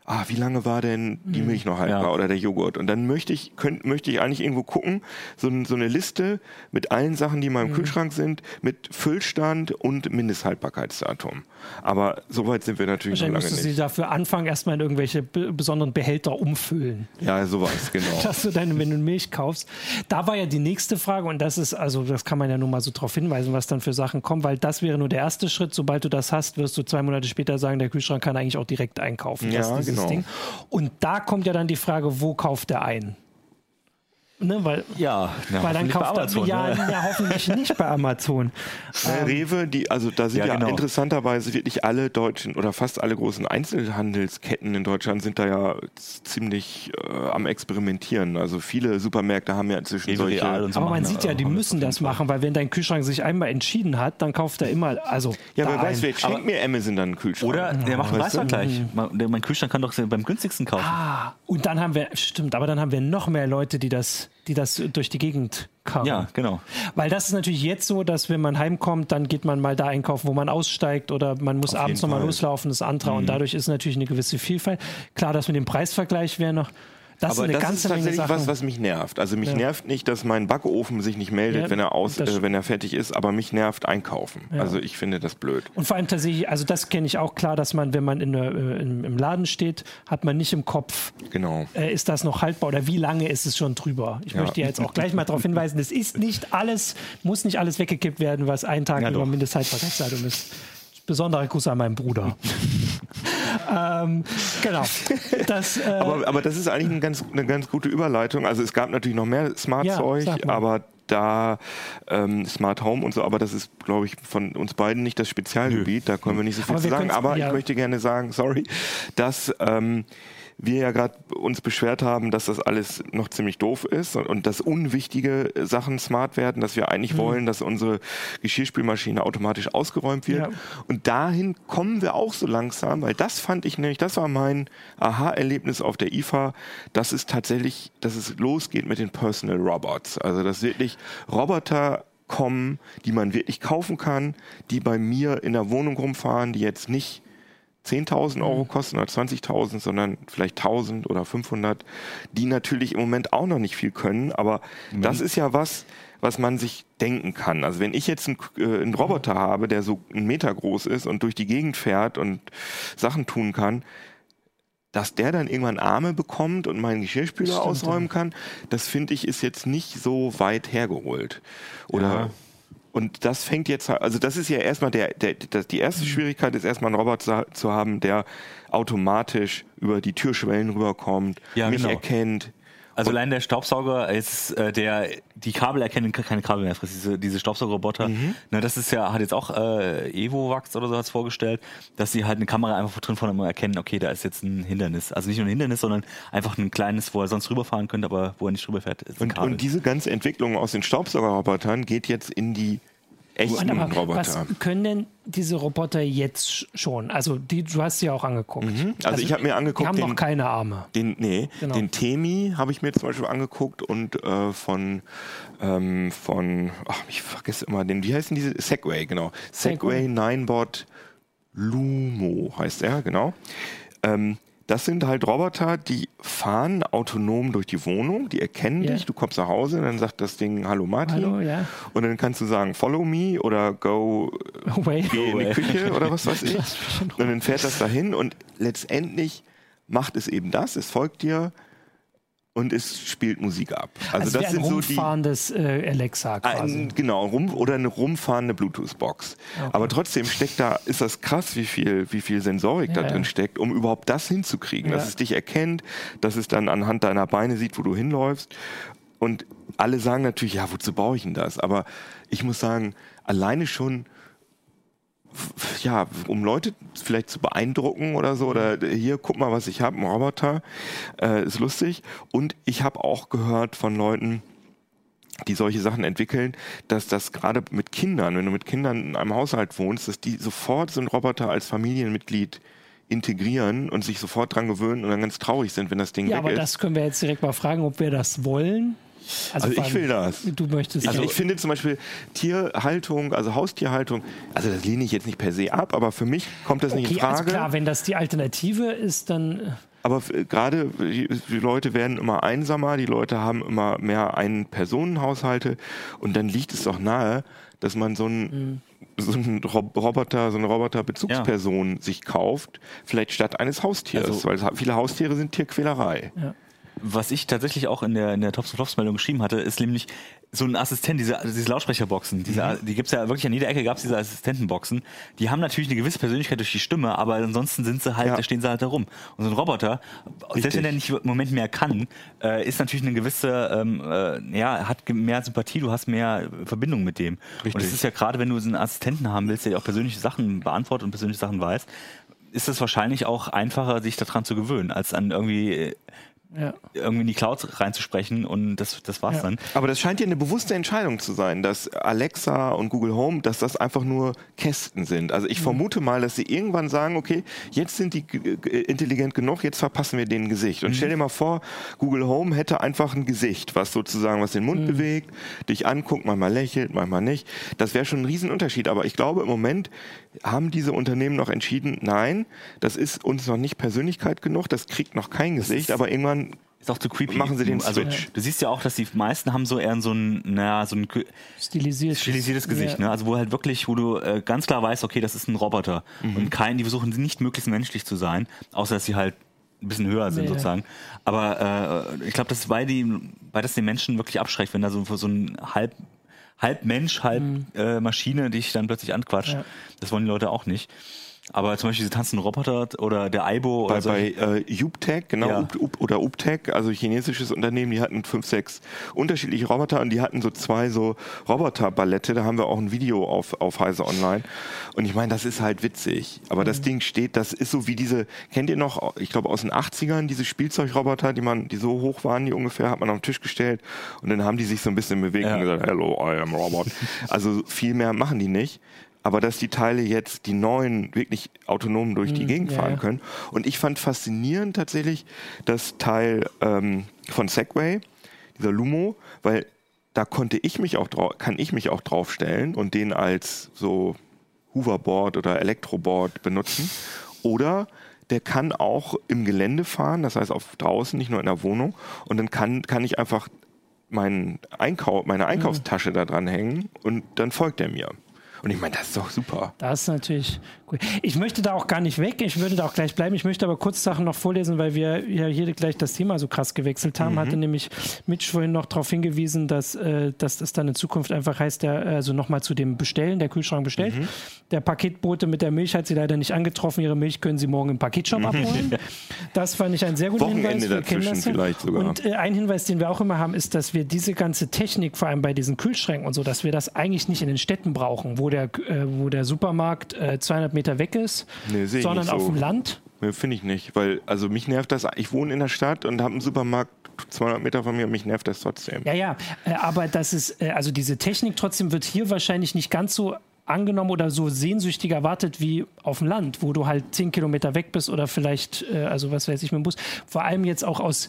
ah, wie lange war denn die Mhm. Milch noch haltbar Ja. oder der Joghurt? Und dann möchte ich, könnt, möchte ich eigentlich irgendwo gucken, so, so eine Liste mit allen Sachen, die in Mhm. meinem Kühlschrank sind, mit Füllstand und Mindesthaltbarkeitsdatum. Aber so weit sind wir natürlich noch lange müsstest du nicht. sie dafür anfangen, erstmal in irgendwelche be besonderen Behälter umfüllen. Ja, sowas, genau. (laughs) dass du deine, wenn du Milch kaufst. Da war ja die nächste Frage und das ist, also das kann man ja nur mal so drauf hinweisen, was dann für Sachen kommen, weil das wäre nur der erste Schritt. Sobald du das hast, wirst du zwei Monate später sagen, der Kühlschrank kann eigentlich auch direkt einkaufen. Ja, genau. Ding. Und da kommt ja dann die Frage, wo kauft er ein? Ne, weil, Ja, na, weil dann kauft er Amazon, ja, ne? ja, hoffentlich (laughs) nicht bei Amazon. Äh, Rewe, die, also da sind Ja, ja, genau. interessanterweise wirklich alle deutschen oder fast alle großen Einzelhandelsketten in Deutschland sind da ja ziemlich äh, am Experimentieren. Also viele Supermärkte haben ja inzwischen Rewe, solche. Real und so Aber man sieht ja, die müssen das machen, weil wenn dein Kühlschrank sich einmal entschieden hat, dann kauft er immer, also ja, wer weiß, wer schenkt mir Amazon dann einen Kühlschrank? Oder der macht einen? Preisvergleich. Man- der- Mein Kühlschrank kann doch beim günstigsten kaufen. Ah, und dann haben wir, stimmt, aber dann haben wir noch mehr Leute, die das, die das durch die Gegend kamen. Ja, genau. Weil das ist natürlich jetzt so, dass wenn man heimkommt, dann geht man mal da einkaufen, wo man aussteigt oder man muss Auf abends nochmal loslaufen, das andere. Mhm. Und dadurch ist natürlich eine gewisse Vielfalt. Klar, das mit dem Preisvergleich wäre noch, das ist Aber eine das ganze ist Menge tatsächlich Sachen. was, was mich nervt. Also mich Ja. nervt nicht, dass mein Backofen sich nicht meldet, Ja, wenn er aus, äh, wenn er fertig ist, aber mich nervt einkaufen. Also ich finde das blöd. Und vor allem tatsächlich, also das kenne ich auch klar, dass man, wenn man in äh, im, Laden steht, hat man nicht im Kopf, Genau. äh, ist das noch haltbar oder wie lange ist es schon drüber? Ich Ja. möchte ja jetzt auch gleich mal darauf hinweisen, es ist nicht alles, muss nicht alles weggekippt werden, was einen Tag Ja, über. Mindesthaltbarkeitsdatum ist. Besonderer Gruß an meinen Bruder. (laughs) ähm, genau. Das, äh, Aber, aber das ist eigentlich eine ganz, eine ganz gute Überleitung. Also es gab natürlich noch mehr Ja, Smart-Zeug, mal. aber da ähm, Smart Home und so, aber das ist, glaube ich, von uns beiden nicht das Spezialgebiet. Da können wir nicht so viel Aber zu sagen. Aber ja. ich möchte gerne sagen, sorry, dass ähm, wir ja gerade uns beschwert haben, dass das alles noch ziemlich doof ist und, und dass unwichtige Sachen smart werden, dass wir eigentlich wollen, dass unsere Geschirrspülmaschine automatisch ausgeräumt wird. Mhm. Ja. Und dahin kommen wir auch so langsam, weil das fand ich nämlich, das war mein Aha-Erlebnis auf der IFA, dass es tatsächlich, dass es losgeht mit den Personal Robots. Also dass wirklich Roboter kommen, die man wirklich kaufen kann, die bei mir in der Wohnung rumfahren, die jetzt nicht 10.000 Euro kosten oder 20.000, sondern vielleicht 1.000 oder 500, die natürlich im Moment auch noch nicht viel können, aber das ist ja was, was man sich denken kann. Also wenn ich jetzt einen, äh, einen Roboter habe, der so einen Meter groß ist und durch die Gegend fährt und Sachen tun kann, dass der dann irgendwann Arme bekommt und meinen Geschirrspüler Stimmt, ausräumen kann, das finde ich ist jetzt nicht so weit hergeholt. Oder Ja. Und das fängt jetzt, also das ist ja erstmal der, der, das, die erste Schwierigkeit ist erstmal einen Roboter zu, zu haben, der automatisch über die Türschwellen rüberkommt, Ja, mich genau. erkennt. Also allein der Staubsauger ist äh, der die Kabel erkennen keine Kabel mehr frisst, diese, diese Staubsaugerroboter. Na, das ist ja, hat jetzt auch äh, Evovax oder so hat's vorgestellt, dass sie halt eine Kamera einfach drin von immer erkennen, okay, da ist jetzt ein Hindernis. Also nicht nur ein Hindernis, sondern einfach ein kleines, wo er sonst rüberfahren könnte, aber wo er nicht rüberfährt, ist Und, und diese ganze Entwicklung aus den Staubsaugerrobotern geht jetzt in die echten aber Roboter. was können denn diese Roboter jetzt sch- schon? Also die, du hast sie auch angeguckt. Also ich habe mir angeguckt, Die haben den- noch keine Arme. Den, nee, Genau. den Temi habe ich mir zum Beispiel angeguckt und äh, von, ähm, von, ach, ich vergesse immer den, wie heißen diese? Segway, genau. Segway. Segway Ninebot Lumo heißt er, genau. Ähm, das sind halt Roboter, die fahren autonom durch die Wohnung, die erkennen Ja. dich, du kommst nach Hause, dann sagt das Ding Hallo Martin. Hallo, ja. Und dann kannst du sagen, follow me oder go Away. geh in die away. Küche oder was weiß (laughs) ich. Das ist schon- Und dann fährt das dahin und letztendlich macht es eben das, es folgt dir und es spielt Musik ab. Also, Also, das sind so die rumfahrendes äh, Alexa quasi. ein, genau, rum, oder eine rumfahrende Bluetooth-Box. Aber trotzdem steckt da, ist das krass, wie viel, wie viel Sensorik da Ja, drin ja. steckt, um überhaupt das hinzukriegen, Ja. dass es dich erkennt, dass es dann anhand deiner Beine sieht, wo du hinläufst. und alle sagen natürlich, ja, wozu brauche ich denn das? Aber ich muss sagen, alleine schon ja, um Leute vielleicht zu beeindrucken oder so, oder hier, guck mal, was ich habe, ein Roboter, äh, ist lustig. Und ich habe auch gehört von Leuten, die solche Sachen entwickeln, dass das gerade mit Kindern, wenn du mit Kindern in einem Haushalt wohnst, dass die sofort so einen Roboter als Familienmitglied integrieren und sich sofort dran gewöhnen und dann ganz traurig sind, wenn das Ding ja, weg ist. Ja, aber das können wir jetzt direkt mal fragen, ob wir das wollen. Also, also ich will das. Du möchtest. Also ich finde zum Beispiel Tierhaltung, also Haustierhaltung, also das lehne ich jetzt nicht per se ab, aber für mich kommt das okay, nicht in Frage. Also klar, wenn das die Alternative ist, dann. Äh, aber gerade die, die Leute werden immer einsamer, die Leute haben immer mehr Ein-Personen-Haushalte und dann liegt es doch nahe, dass man so einen, mhm. so einen Roboter, so eine Roboter-Bezugsperson ja. sich kauft, vielleicht statt eines Haustiers, also, weil viele Haustiere sind Tierquälerei. Ja was ich tatsächlich auch in der, in der Tops und Flops Meldung geschrieben hatte, ist nämlich so ein Assistent, diese, diese Lautsprecherboxen, diese, mhm. die gibt's ja wirklich an jeder Ecke gab's diese Assistentenboxen. Die haben natürlich eine gewisse Persönlichkeit durch die Stimme, aber ansonsten sind sie halt, ja. stehen sie halt da rum. Und so ein Roboter, Richtig. selbst wenn er nicht im Moment mehr kann, äh, ist natürlich eine gewisse, ähm, äh, ja, hat mehr Sympathie, du hast mehr Verbindung mit dem. Richtig. Und es ist ja gerade, wenn du so einen Assistenten haben willst, der auch persönliche Sachen beantwortet und persönliche Sachen weiß, ist es wahrscheinlich auch einfacher, sich daran zu gewöhnen, als an irgendwie äh, ja. irgendwie in die Cloud reinzusprechen und das, das war's ja. dann. Aber das scheint ja eine bewusste Entscheidung zu sein, dass Alexa und Google Home, dass das einfach nur Kästen sind. Also ich mhm. vermute mal, dass sie irgendwann sagen, okay, jetzt sind die intelligent genug, jetzt verpassen wir denen Gesicht. Und mhm. stell dir mal vor, Google Home hätte einfach ein Gesicht, was sozusagen was den Mund mhm. bewegt, dich anguckt, manchmal lächelt, manchmal nicht. Das wäre schon ein Riesenunterschied. Aber ich glaube, im Moment haben diese Unternehmen noch entschieden, nein, das ist uns noch nicht Persönlichkeit genug, das kriegt noch kein Gesicht, aber irgendwann ist auch zu creepy. Machen sie den also, Switch. Du siehst ja auch, dass die meisten haben so eher so ein, naja, so ein stilisiertes, stilisiertes Gesicht, ja. ne? Also wo halt wirklich, wo du äh, ganz klar weißt, okay, das ist ein Roboter. Mhm. Und kein, die versuchen nicht möglichst menschlich zu sein, außer dass sie halt ein bisschen höher sind ja. sozusagen. Aber äh, ich glaube, das weil die, weil das den Menschen wirklich abschreckt, wenn da so, so ein halb halb Mensch, halb mhm. äh, Maschine dich dann plötzlich anquatscht. Ja. Das wollen die Leute auch nicht. Aber zum Beispiel diese tanzenden Roboter oder der Aibo bei, oder so. Bei äh, Uptech, genau, ja. Up, Up, oder Uptech, also chinesisches Unternehmen, die hatten fünf, sechs unterschiedliche Roboter und die hatten so zwei so Roboterballette. Da haben wir auch ein Video auf, auf Heise Online. Und ich meine, das ist halt witzig. Aber mhm. das Ding steht, das ist so wie diese, kennt ihr noch, ich glaube aus den 80ern, diese Spielzeugroboter, die man, die so hoch waren, die ungefähr, hat man auf den Tisch gestellt und dann haben die sich so ein bisschen bewegt ja. und gesagt, hello, I am Robot. (laughs) also viel mehr machen die nicht aber dass die Teile jetzt, die neuen, wirklich autonom durch die hm, Gegend fahren ja. können. Und ich fand faszinierend tatsächlich das Teil ähm, von Segway, dieser Lumo, weil da konnte ich mich auch kann ich mich auch draufstellen und den als so Hoverboard oder Elektroboard benutzen. Oder der kann auch im Gelände fahren, das heißt auf draußen, nicht nur in der Wohnung. Und dann kann, kann ich einfach meinen Einkauf, meine hm. Einkaufstasche da dran hängen und dann folgt er mir. Und ich meine, das ist doch super. Das ist natürlich cool. Ich möchte da auch gar nicht weg. Ich würde da auch gleich bleiben. Ich möchte aber kurz Sachen noch vorlesen, weil wir ja hier gleich das Thema so krass gewechselt haben. Mhm. Hatte nämlich Mitch vorhin noch darauf hingewiesen, dass, äh, dass das dann in Zukunft einfach heißt, der, also nochmal zu dem Bestellen, der Kühlschrank bestellt. Mhm. Der Paketbote mit der Milch hat sie leider nicht angetroffen. Ihre Milch können Sie morgen im Paketshop mhm. abholen. Das fand ich ein sehr guter Hinweis. Wir dazwischen vielleicht sogar. Und äh, ein Hinweis, den wir auch immer haben, ist, dass wir diese ganze Technik, vor allem bei diesen Kühlschränken und so, dass wir das eigentlich nicht in den Städten brauchen, wo der der, äh, wo der Supermarkt äh, 200 Meter weg ist, nee, sondern auf so. dem Land? Nee, Finde ich nicht, weil also mich nervt das. Ich wohne in der Stadt und habe einen Supermarkt 200 Meter von mir und mich nervt das trotzdem. Ja, ja, äh, aber das ist, äh, also diese Technik trotzdem wird hier wahrscheinlich nicht ganz so angenommen oder so sehnsüchtig erwartet wie auf dem Land, wo du halt 10 Kilometer weg bist oder vielleicht, äh, also was weiß ich, mit dem Bus. Vor allem jetzt auch aus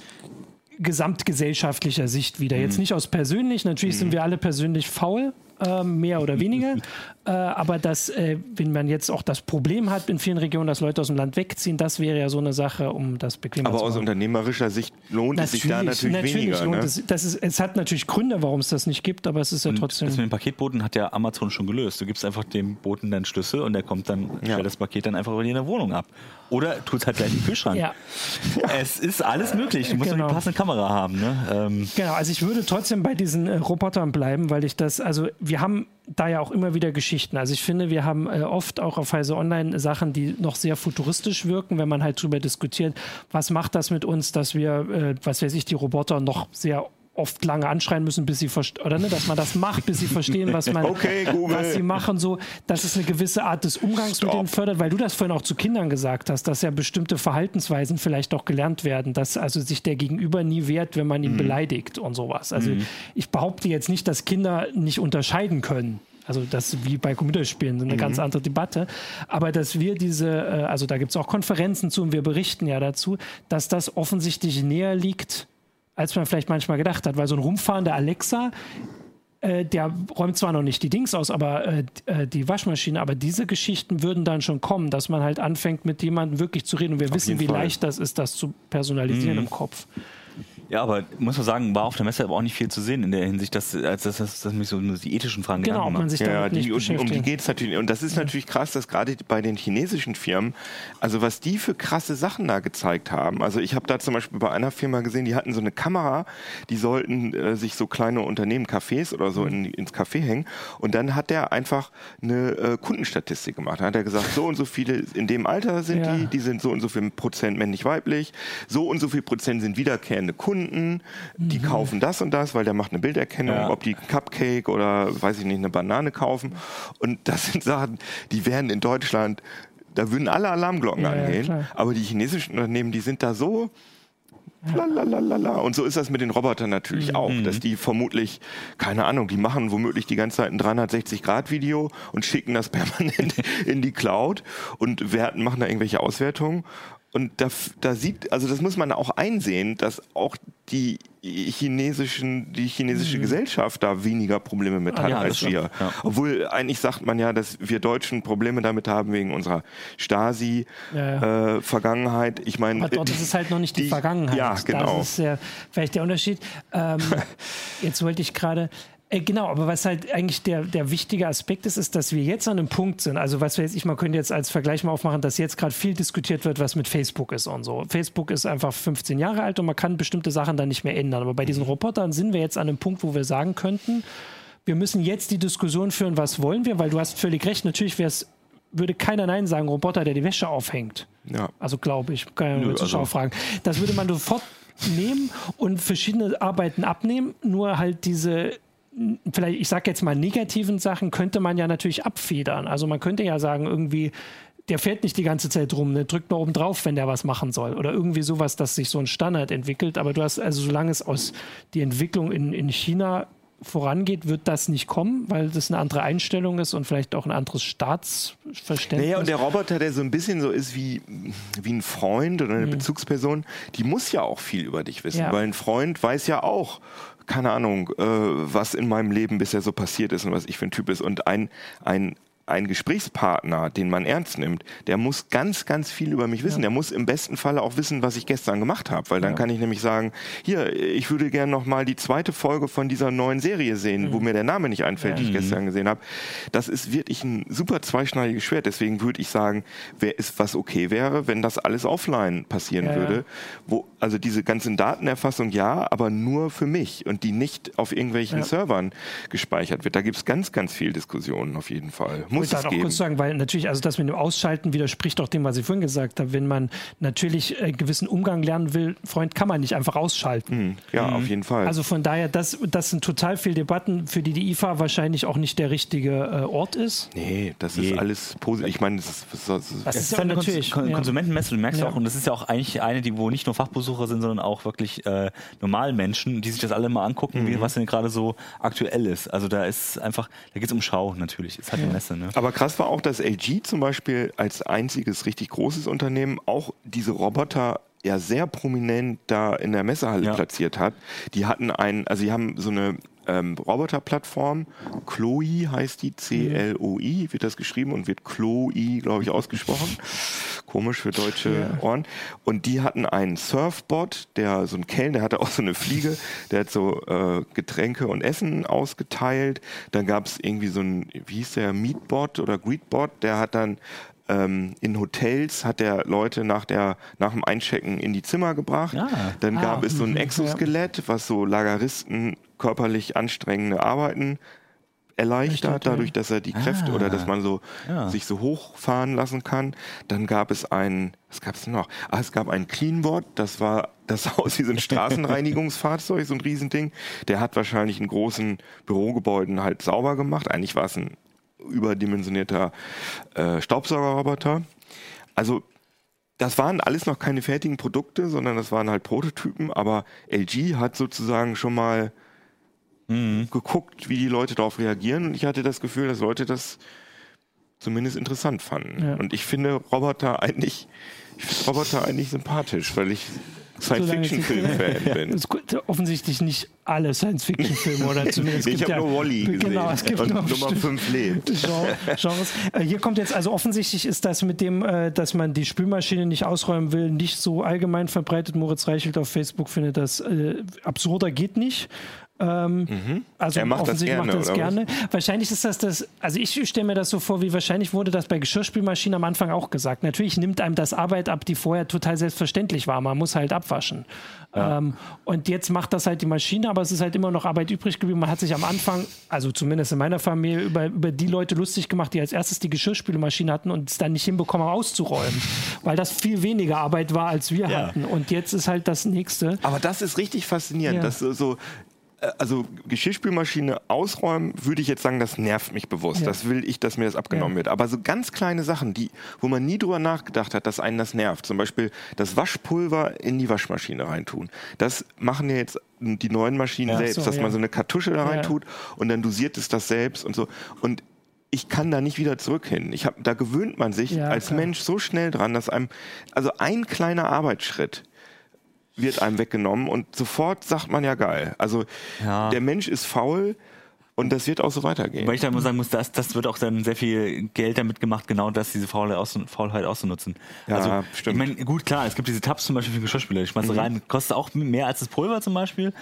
gesamtgesellschaftlicher Sicht wieder. Jetzt mhm. nicht aus persönlich, natürlich mhm. sind wir alle persönlich faul, äh, mehr oder weniger. (laughs) äh, aber dass, äh, wenn man jetzt auch das Problem hat in vielen Regionen, dass Leute aus dem Land wegziehen, das wäre ja so eine Sache, um das bequemer aber zu machen. Aber aus unternehmerischer Sicht lohnt natürlich, es sich da natürlich, natürlich weniger. Lohnt ne? es, das ist, es hat natürlich Gründe, warum es das nicht gibt, aber es ist ja und trotzdem. Das mit dem Paketboten hat ja Amazon schon gelöst. Du gibst einfach dem Boten deinen Schlüssel und der kommt dann, ja. stellt das Paket dann einfach über die Wohnung ab. Oder tut es halt gleich im Kühlschrank. Ja. (laughs) Es ist alles möglich. Du musst genau. nur die passende Kamera haben. Ne? Ähm. Genau, also ich würde trotzdem bei diesen äh, Robotern bleiben, weil ich das, also wir haben da ja auch immer wieder Geschichten. Also ich finde, wir haben äh, oft auch auf Heise Online Sachen, die noch sehr futuristisch wirken, wenn man halt darüber diskutiert, was macht das mit uns, dass wir, äh, was weiß ich, die Roboter noch sehr oft lange anschreien müssen, bis sie verstehen, oder ne, dass man das macht, bis sie verstehen, was man, (laughs) Okay, was sie machen, so, dass es eine gewisse Art des Umgangs mit Stop. denen fördert, weil du das vorhin auch zu Kindern gesagt hast, dass ja bestimmte Verhaltensweisen vielleicht auch gelernt werden, dass also sich der Gegenüber nie wehrt, wenn man ihn Mhm. beleidigt und sowas. Also ich behaupte jetzt nicht, dass Kinder nicht unterscheiden können. Also das wie bei Computerspielen, eine ganz andere Debatte. Aber dass wir diese, äh, also da gibt es auch Konferenzen zu und wir berichten ja dazu, dass das offensichtlich näher liegt, als man vielleicht manchmal gedacht hat. Weil so ein rumfahrender Alexa, äh, der räumt zwar noch nicht die Dings aus, aber äh, äh, die Waschmaschine, aber diese Geschichten würden dann schon kommen, dass man halt anfängt, mit jemandem wirklich zu reden. Und wir wissen, jeden wie Fall. leicht das ist, das zu personalisieren im Kopf. Ja, aber muss man sagen, war auf der Messe aber auch nicht viel zu sehen in der Hinsicht, dass, als dass, dass, dass mich so nur die ethischen Fragen Genau, ob Gedanken man sich Ja, damit nicht die, um, um die geht es natürlich. Und das ist natürlich krass, dass gerade bei den chinesischen Firmen, also was die für krasse Sachen da gezeigt haben. Also ich habe da zum Beispiel bei einer Firma gesehen, die hatten so eine Kamera, die sollten äh, sich so kleine Unternehmen, Cafés oder so in, ins Café hängen. Und dann hat der einfach eine äh, Kundenstatistik gemacht. Da hat er gesagt, so und so viele in dem Alter sind Ja. die, die sind so und so viel Prozent männlich-weiblich, so und so viel Prozent sind wiederkehrende Kunden, die kaufen das und das, weil der macht eine Bilderkennung, Ja. ob die Cupcake oder weiß ich nicht, eine Banane kaufen. Und das sind Sachen, die werden in Deutschland, da würden alle Alarmglocken Ja, ja, angehen. klar. aber die chinesischen Unternehmen, die sind da so. Lalalala. Und so ist das mit den Robotern natürlich auch, dass die vermutlich, keine Ahnung, die machen womöglich die ganze Zeit ein 360-Grad-Video und schicken das (laughs) permanent in die Cloud und werten, machen da irgendwelche Auswertungen. Und da, da sieht, also das muss man auch einsehen, dass auch die chinesischen, die chinesische Gesellschaft da weniger Probleme mit hat ja, als wir. Ja. Obwohl eigentlich sagt man ja, dass wir Deutschen Probleme damit haben wegen unserer Ja, Stasi-Vergangenheit. ich meine, Aber dort ist es halt noch nicht die, die- Vergangenheit. Ja, genau. Das ist ja vielleicht der Unterschied. Ähm, (laughs) jetzt wollte ich gerade. Äh, genau, aber was halt eigentlich der, der wichtige Aspekt ist, ist, dass wir jetzt an einem Punkt sind. Also, was wir jetzt, ich mal könnte jetzt als Vergleich mal aufmachen, dass jetzt gerade viel diskutiert wird, was mit Facebook ist und so. Facebook ist einfach 15 Jahre alt und man kann bestimmte Sachen dann nicht mehr ändern. Aber bei diesen Robotern sind wir jetzt an einem Punkt, wo wir sagen könnten, wir müssen jetzt die Diskussion führen, was wollen wir, weil du hast völlig recht, natürlich wär's, würde keiner Nein sagen, Roboter, der die Wäsche aufhängt. ja. Also glaube ich, kann ja Nö, nur Zuschauer also- fragen. Das würde man sofort nehmen und verschiedene Arbeiten abnehmen, nur halt diese vielleicht, ich sage jetzt mal negativen Sachen, könnte man ja natürlich abfedern. Also man könnte ja sagen, irgendwie, der fährt nicht die ganze Zeit rum, der drückt mal oben drauf, wenn der was machen soll. Oder irgendwie sowas, dass sich so ein Standard entwickelt. Aber du hast, also solange es aus die Entwicklung in, in China vorangeht, wird das nicht kommen, weil das eine andere Einstellung ist und vielleicht auch ein anderes Staatsverständnis. Naja, und der Roboter, der so ein bisschen so ist wie, wie ein Freund oder eine Bezugsperson, die muss ja auch viel über dich wissen, Mhm. Ja. weil ein Freund weiß ja auch, keine Ahnung, äh, was in meinem Leben bisher so passiert ist und was ich für ein Typ ist. Und ein, ein, ein Gesprächspartner, den man ernst nimmt, der muss ganz, ganz viel über mich wissen. Der muss im besten Falle auch wissen, was ich gestern gemacht habe, weil dann kann ich nämlich sagen, hier, ich würde gerne noch mal die zweite Folge von dieser neuen Serie sehen, Mhm. wo mir der Name nicht einfällt, die ich gestern gesehen habe. Das ist wirklich ein super zweischneidiges Schwert. Deswegen würde ich sagen, wer ist was okay wäre, wenn das alles offline passieren Ja, ja. würde, wo also diese ganzen Datenerfassung ja, aber nur für mich und die nicht auf irgendwelchen Ja. Servern gespeichert wird. Da gibt es ganz, ganz viel Diskussionen auf jeden Fall. Muss es halt auch geben. kurz sagen, weil natürlich, also das mit dem Ausschalten widerspricht auch dem, was ich vorhin gesagt habe. Wenn man natürlich einen gewissen Umgang lernen will, Freund, kann man nicht einfach ausschalten. Hm, Ja, auf jeden Fall. Also von daher, das, das sind total viele Debatten, für die die IFA wahrscheinlich auch nicht der richtige äh, Ort ist. nee, das Nee. ist alles positiv. Ich meine, das ist, das ist, Das ist ja Kons natürlich. Kon ja. Konsumentenmesse, du merkst Ja. auch, und das ist ja auch eigentlich eine, die, wo nicht nur Fachbesucher sind, sondern auch wirklich äh, Normalmenschen, die sich das alle mal angucken, Mhm. wie, was denn gerade so aktuell ist. Also da ist einfach, da geht es um Schau natürlich, ist halt eine Messe. Ne? Aber krass war auch, dass LG zum Beispiel als einziges richtig großes Unternehmen auch diese Roboter ja sehr prominent da in der Messehalle Ja. platziert hat. Die hatten einen, also sie haben so eine ähm, Roboterplattform, Chloe heißt die, C-L-O-I, wird das geschrieben und wird Chloe, glaube ich, ausgesprochen. Komisch für deutsche Ja. Ohren. Und die hatten einen Surfbot, der so ein Kellner, der hatte auch so eine Fliege, der hat so äh, Getränke und Essen ausgeteilt. Dann gab es irgendwie so ein, wie hieß der, Meatbot oder Greetbot, der hat dann ähm, in Hotels hat der Leute nach, der, nach dem Einchecken in die Zimmer gebracht. Ah. Dann Ah, gab es so ein mhm, ja. Exoskelett, was so Lageristen körperlich anstrengende Arbeiten erleichtert, dadurch, dass er die Kräfte Ah. oder dass man so Ja. sich so hochfahren lassen kann. Dann gab es ein, was gab es denn noch? Ah, es gab ein Cleanbot, das war das sah (laughs) aus wie so ein Straßenreinigungsfahrzeug, so ein Riesending. Der hat wahrscheinlich in großen Bürogebäuden halt sauber gemacht. Eigentlich war es ein überdimensionierter äh, Staubsaugerroboter. Also das waren alles noch keine fertigen Produkte, sondern das waren halt Prototypen, aber LG hat sozusagen schon mal geguckt, wie die Leute darauf reagieren und ich hatte das Gefühl, dass Leute das zumindest interessant fanden. Ja. Und ich finde Roboter eigentlich, ich finde Roboter eigentlich sympathisch, weil ich Science-Fiction-Film-Fan (laughs) bin. Es gibt offensichtlich nicht alle Science-Fiction-Filme oder (laughs) zumindest ich gibt habe ja, nur Wally gesehen Genau, es gibt und noch Nummer bestimmt 5 lebt. (laughs) Gen- Genres. Äh, Hier kommt jetzt, also offensichtlich ist das mit dem, äh, dass man die Spülmaschine nicht ausräumen will, nicht so allgemein verbreitet. Moritz Reichelt auf Facebook findet das äh, absurder geht nicht. Ähm, Also Er macht das gerne, macht das gerne. Wahrscheinlich ist das das, also ich stelle mir das so vor, wie wahrscheinlich wurde das bei Geschirrspülmaschinen am Anfang auch gesagt. Natürlich nimmt einem das Arbeit ab, die vorher total selbstverständlich war. Man muss halt abwaschen. Ähm, und jetzt macht das halt die Maschine, aber es ist halt immer noch Arbeit übrig geblieben. Man hat sich am Anfang, also zumindest in meiner Familie, über, über die Leute lustig gemacht, die als erstes die Geschirrspülmaschine hatten und es dann nicht hinbekommen auszuräumen. (laughs) Weil das viel weniger Arbeit war, als wir Ja. hatten. Und jetzt ist halt das nächste. Aber das ist richtig faszinierend, Ja. dass so, so also Geschirrspülmaschine ausräumen, würde ich jetzt sagen, das nervt mich bewusst. Ja. Das will ich, dass mir das abgenommen Ja. wird. Aber so ganz kleine Sachen, die, wo man nie drüber nachgedacht hat, dass einen das nervt. Zum Beispiel das Waschpulver in die Waschmaschine reintun. Das machen ja jetzt die neuen Maschinen Ja. selbst, So, dass man so eine Kartusche da reintut und dann dosiert es das selbst und so. Und ich kann da nicht wieder zurück hin. Ich hab, da gewöhnt man sich Ja, als klar. Mensch so schnell dran, dass einem, also ein kleiner Arbeitsschritt wird einem weggenommen und sofort sagt man ja geil. Also Ja. der Mensch ist faul und das wird auch so weitergehen. Weil ich da immer sagen muss, das, das wird auch dann sehr viel Geld damit gemacht, genau das, diese Faulheit, aus, Faulheit auszunutzen. Ja, also, stimmt. Ich meine, gut, klar, es gibt diese Tabs zum Beispiel für Geschirrspüler, die schmeißt du rein, kostet auch mehr als das Pulver zum Beispiel.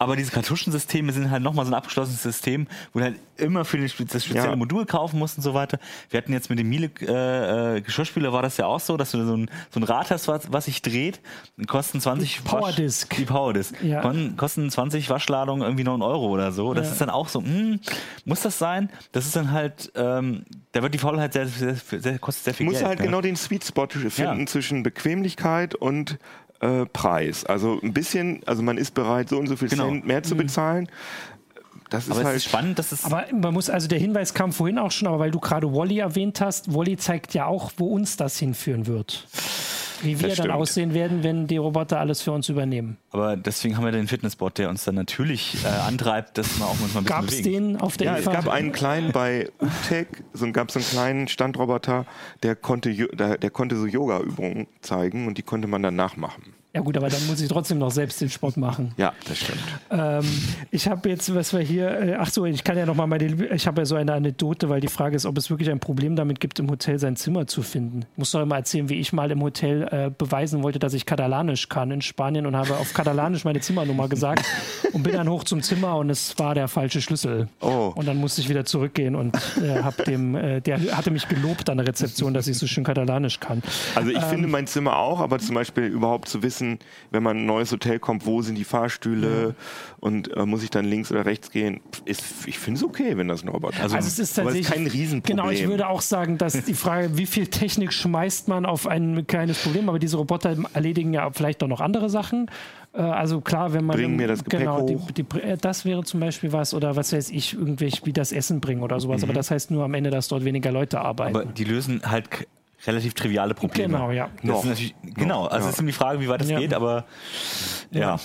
Aber diese Kartuschensysteme sind halt nochmal so ein abgeschlossenes System, wo du halt immer für das spezielle Ja. Modul kaufen musst und so weiter. Wir hatten jetzt mit dem Miele äh, äh, Geschirrspüler war das ja auch so, dass du so ein, so ein Rad hast, was, was sich dreht, kosten 20 Die Powerdisk. Wasch, die Powerdisk. Ja. Kon- Kosten 20 Waschladungen irgendwie noch einen Euro oder so. Das Ja. ist dann auch so, hm, muss das sein? Das ist dann halt, ähm, da wird die Faulheit sehr, sehr, sehr, kostet sehr Du viel musst Geld. halt ne? genau den Sweet Spot finden Ja. zwischen Bequemlichkeit und äh, Preis. Also ein bisschen, also man ist bereit, so und so viel Genau. Cent mehr zu bezahlen. Das ist Aber es halt ist spannend, dass es Aber man muss, also der Hinweis kam vorhin auch schon, aber weil du gerade Wally erwähnt hast, Wally zeigt ja auch, wo uns das hinführen wird. Wie wir dann aussehen werden, wenn die Roboter alles für uns übernehmen. Aber deswegen haben wir den Fitnessbot, der uns dann natürlich äh, antreibt, dass man auch manchmal ein bisschen Gab es bewegen. den auf der Ja, es IFA? gab einen kleinen bei UTEC, so gab es einen kleinen Standroboter, der konnte, der, der konnte so Yoga-Übungen zeigen und die konnte man dann nachmachen. Ja gut, aber dann muss ich trotzdem noch selbst den Sport machen. Ja, das stimmt. Ähm, ich habe jetzt, was wir hier, äh, ach so, ich kann ja noch mal meine, ich habe ja so eine Anekdote, weil die Frage ist, ob es wirklich ein Problem damit gibt, im Hotel sein Zimmer zu finden. Ich muss doch mal erzählen, wie ich mal im Hotel äh, beweisen wollte, dass ich Katalanisch kann in Spanien und habe auf Katalanisch meine Zimmernummer gesagt und bin dann hoch zum Zimmer und es war der falsche Schlüssel. Oh. Und dann musste ich wieder zurückgehen und äh, hab dem, äh, der hatte mich gelobt an der Rezeption, dass ich so schön Katalanisch kann. Also ich Ähm. finde mein Zimmer auch, aber zum Beispiel überhaupt zu wissen, wenn man in ein neues Hotel kommt, wo sind die Fahrstühle und äh, muss ich dann links oder rechts gehen, ist, ich finde es okay, wenn das ein Roboter ist. Also es ist aber es ist kein Riesenproblem. Genau, ich würde auch sagen, dass die Frage, wie viel Technik schmeißt man auf ein kleines Problem, aber diese Roboter erledigen ja vielleicht auch noch andere Sachen. Äh, Also klar, wenn man Bring mir das Gepäck genau, hoch. Die, die, äh, das wäre zum Beispiel was oder was weiß ich, irgendwelche wie das Essen bringen oder sowas. Mhm. Aber das heißt nur am Ende, dass dort weniger Leute arbeiten. Aber die lösen halt relativ triviale Probleme. Genau, ja. Das Noch. ist natürlich, genau, also ja. es ist immer die Frage, wie weit das Ja. geht, aber ja.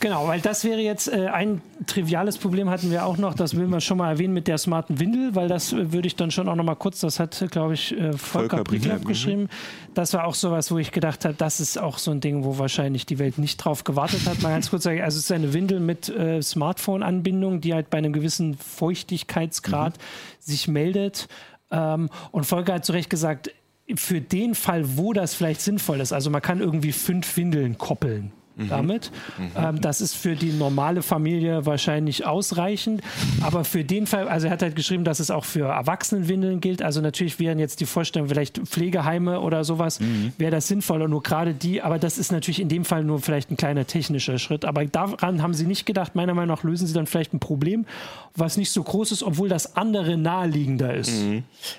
Genau, weil das wäre jetzt äh, ein triviales Problem hatten wir auch noch, das will man schon mal erwähnen mit der smarten Windel, weil das äh, würde ich dann schon auch noch mal kurz, das hat, glaube ich, äh, Volker, Volker Briegler Briegler, geschrieben. Das war auch sowas, wo ich gedacht habe, das ist auch so ein Ding, wo wahrscheinlich die Welt nicht drauf gewartet hat. Mal ganz kurz sagen, also es ist eine Windel mit äh, Smartphone-Anbindung, die halt bei einem gewissen Feuchtigkeitsgrad sich meldet. Ähm, und Volker hat zu Recht gesagt, für den Fall, wo das vielleicht sinnvoll ist, also man kann irgendwie fünf Windeln koppeln. Damit. Ähm, das ist für die normale Familie wahrscheinlich ausreichend. Aber für den Fall, also er hat halt geschrieben, dass es auch für Erwachsenenwindeln gilt. Also natürlich wären jetzt die Vorstellungen, vielleicht Pflegeheime oder sowas, wäre das sinnvoll und nur gerade die. Aber das ist natürlich in dem Fall nur vielleicht ein kleiner technischer Schritt. Aber daran haben sie nicht gedacht. Meiner Meinung nach lösen sie dann vielleicht ein Problem, was nicht so groß ist, obwohl das andere naheliegender ist.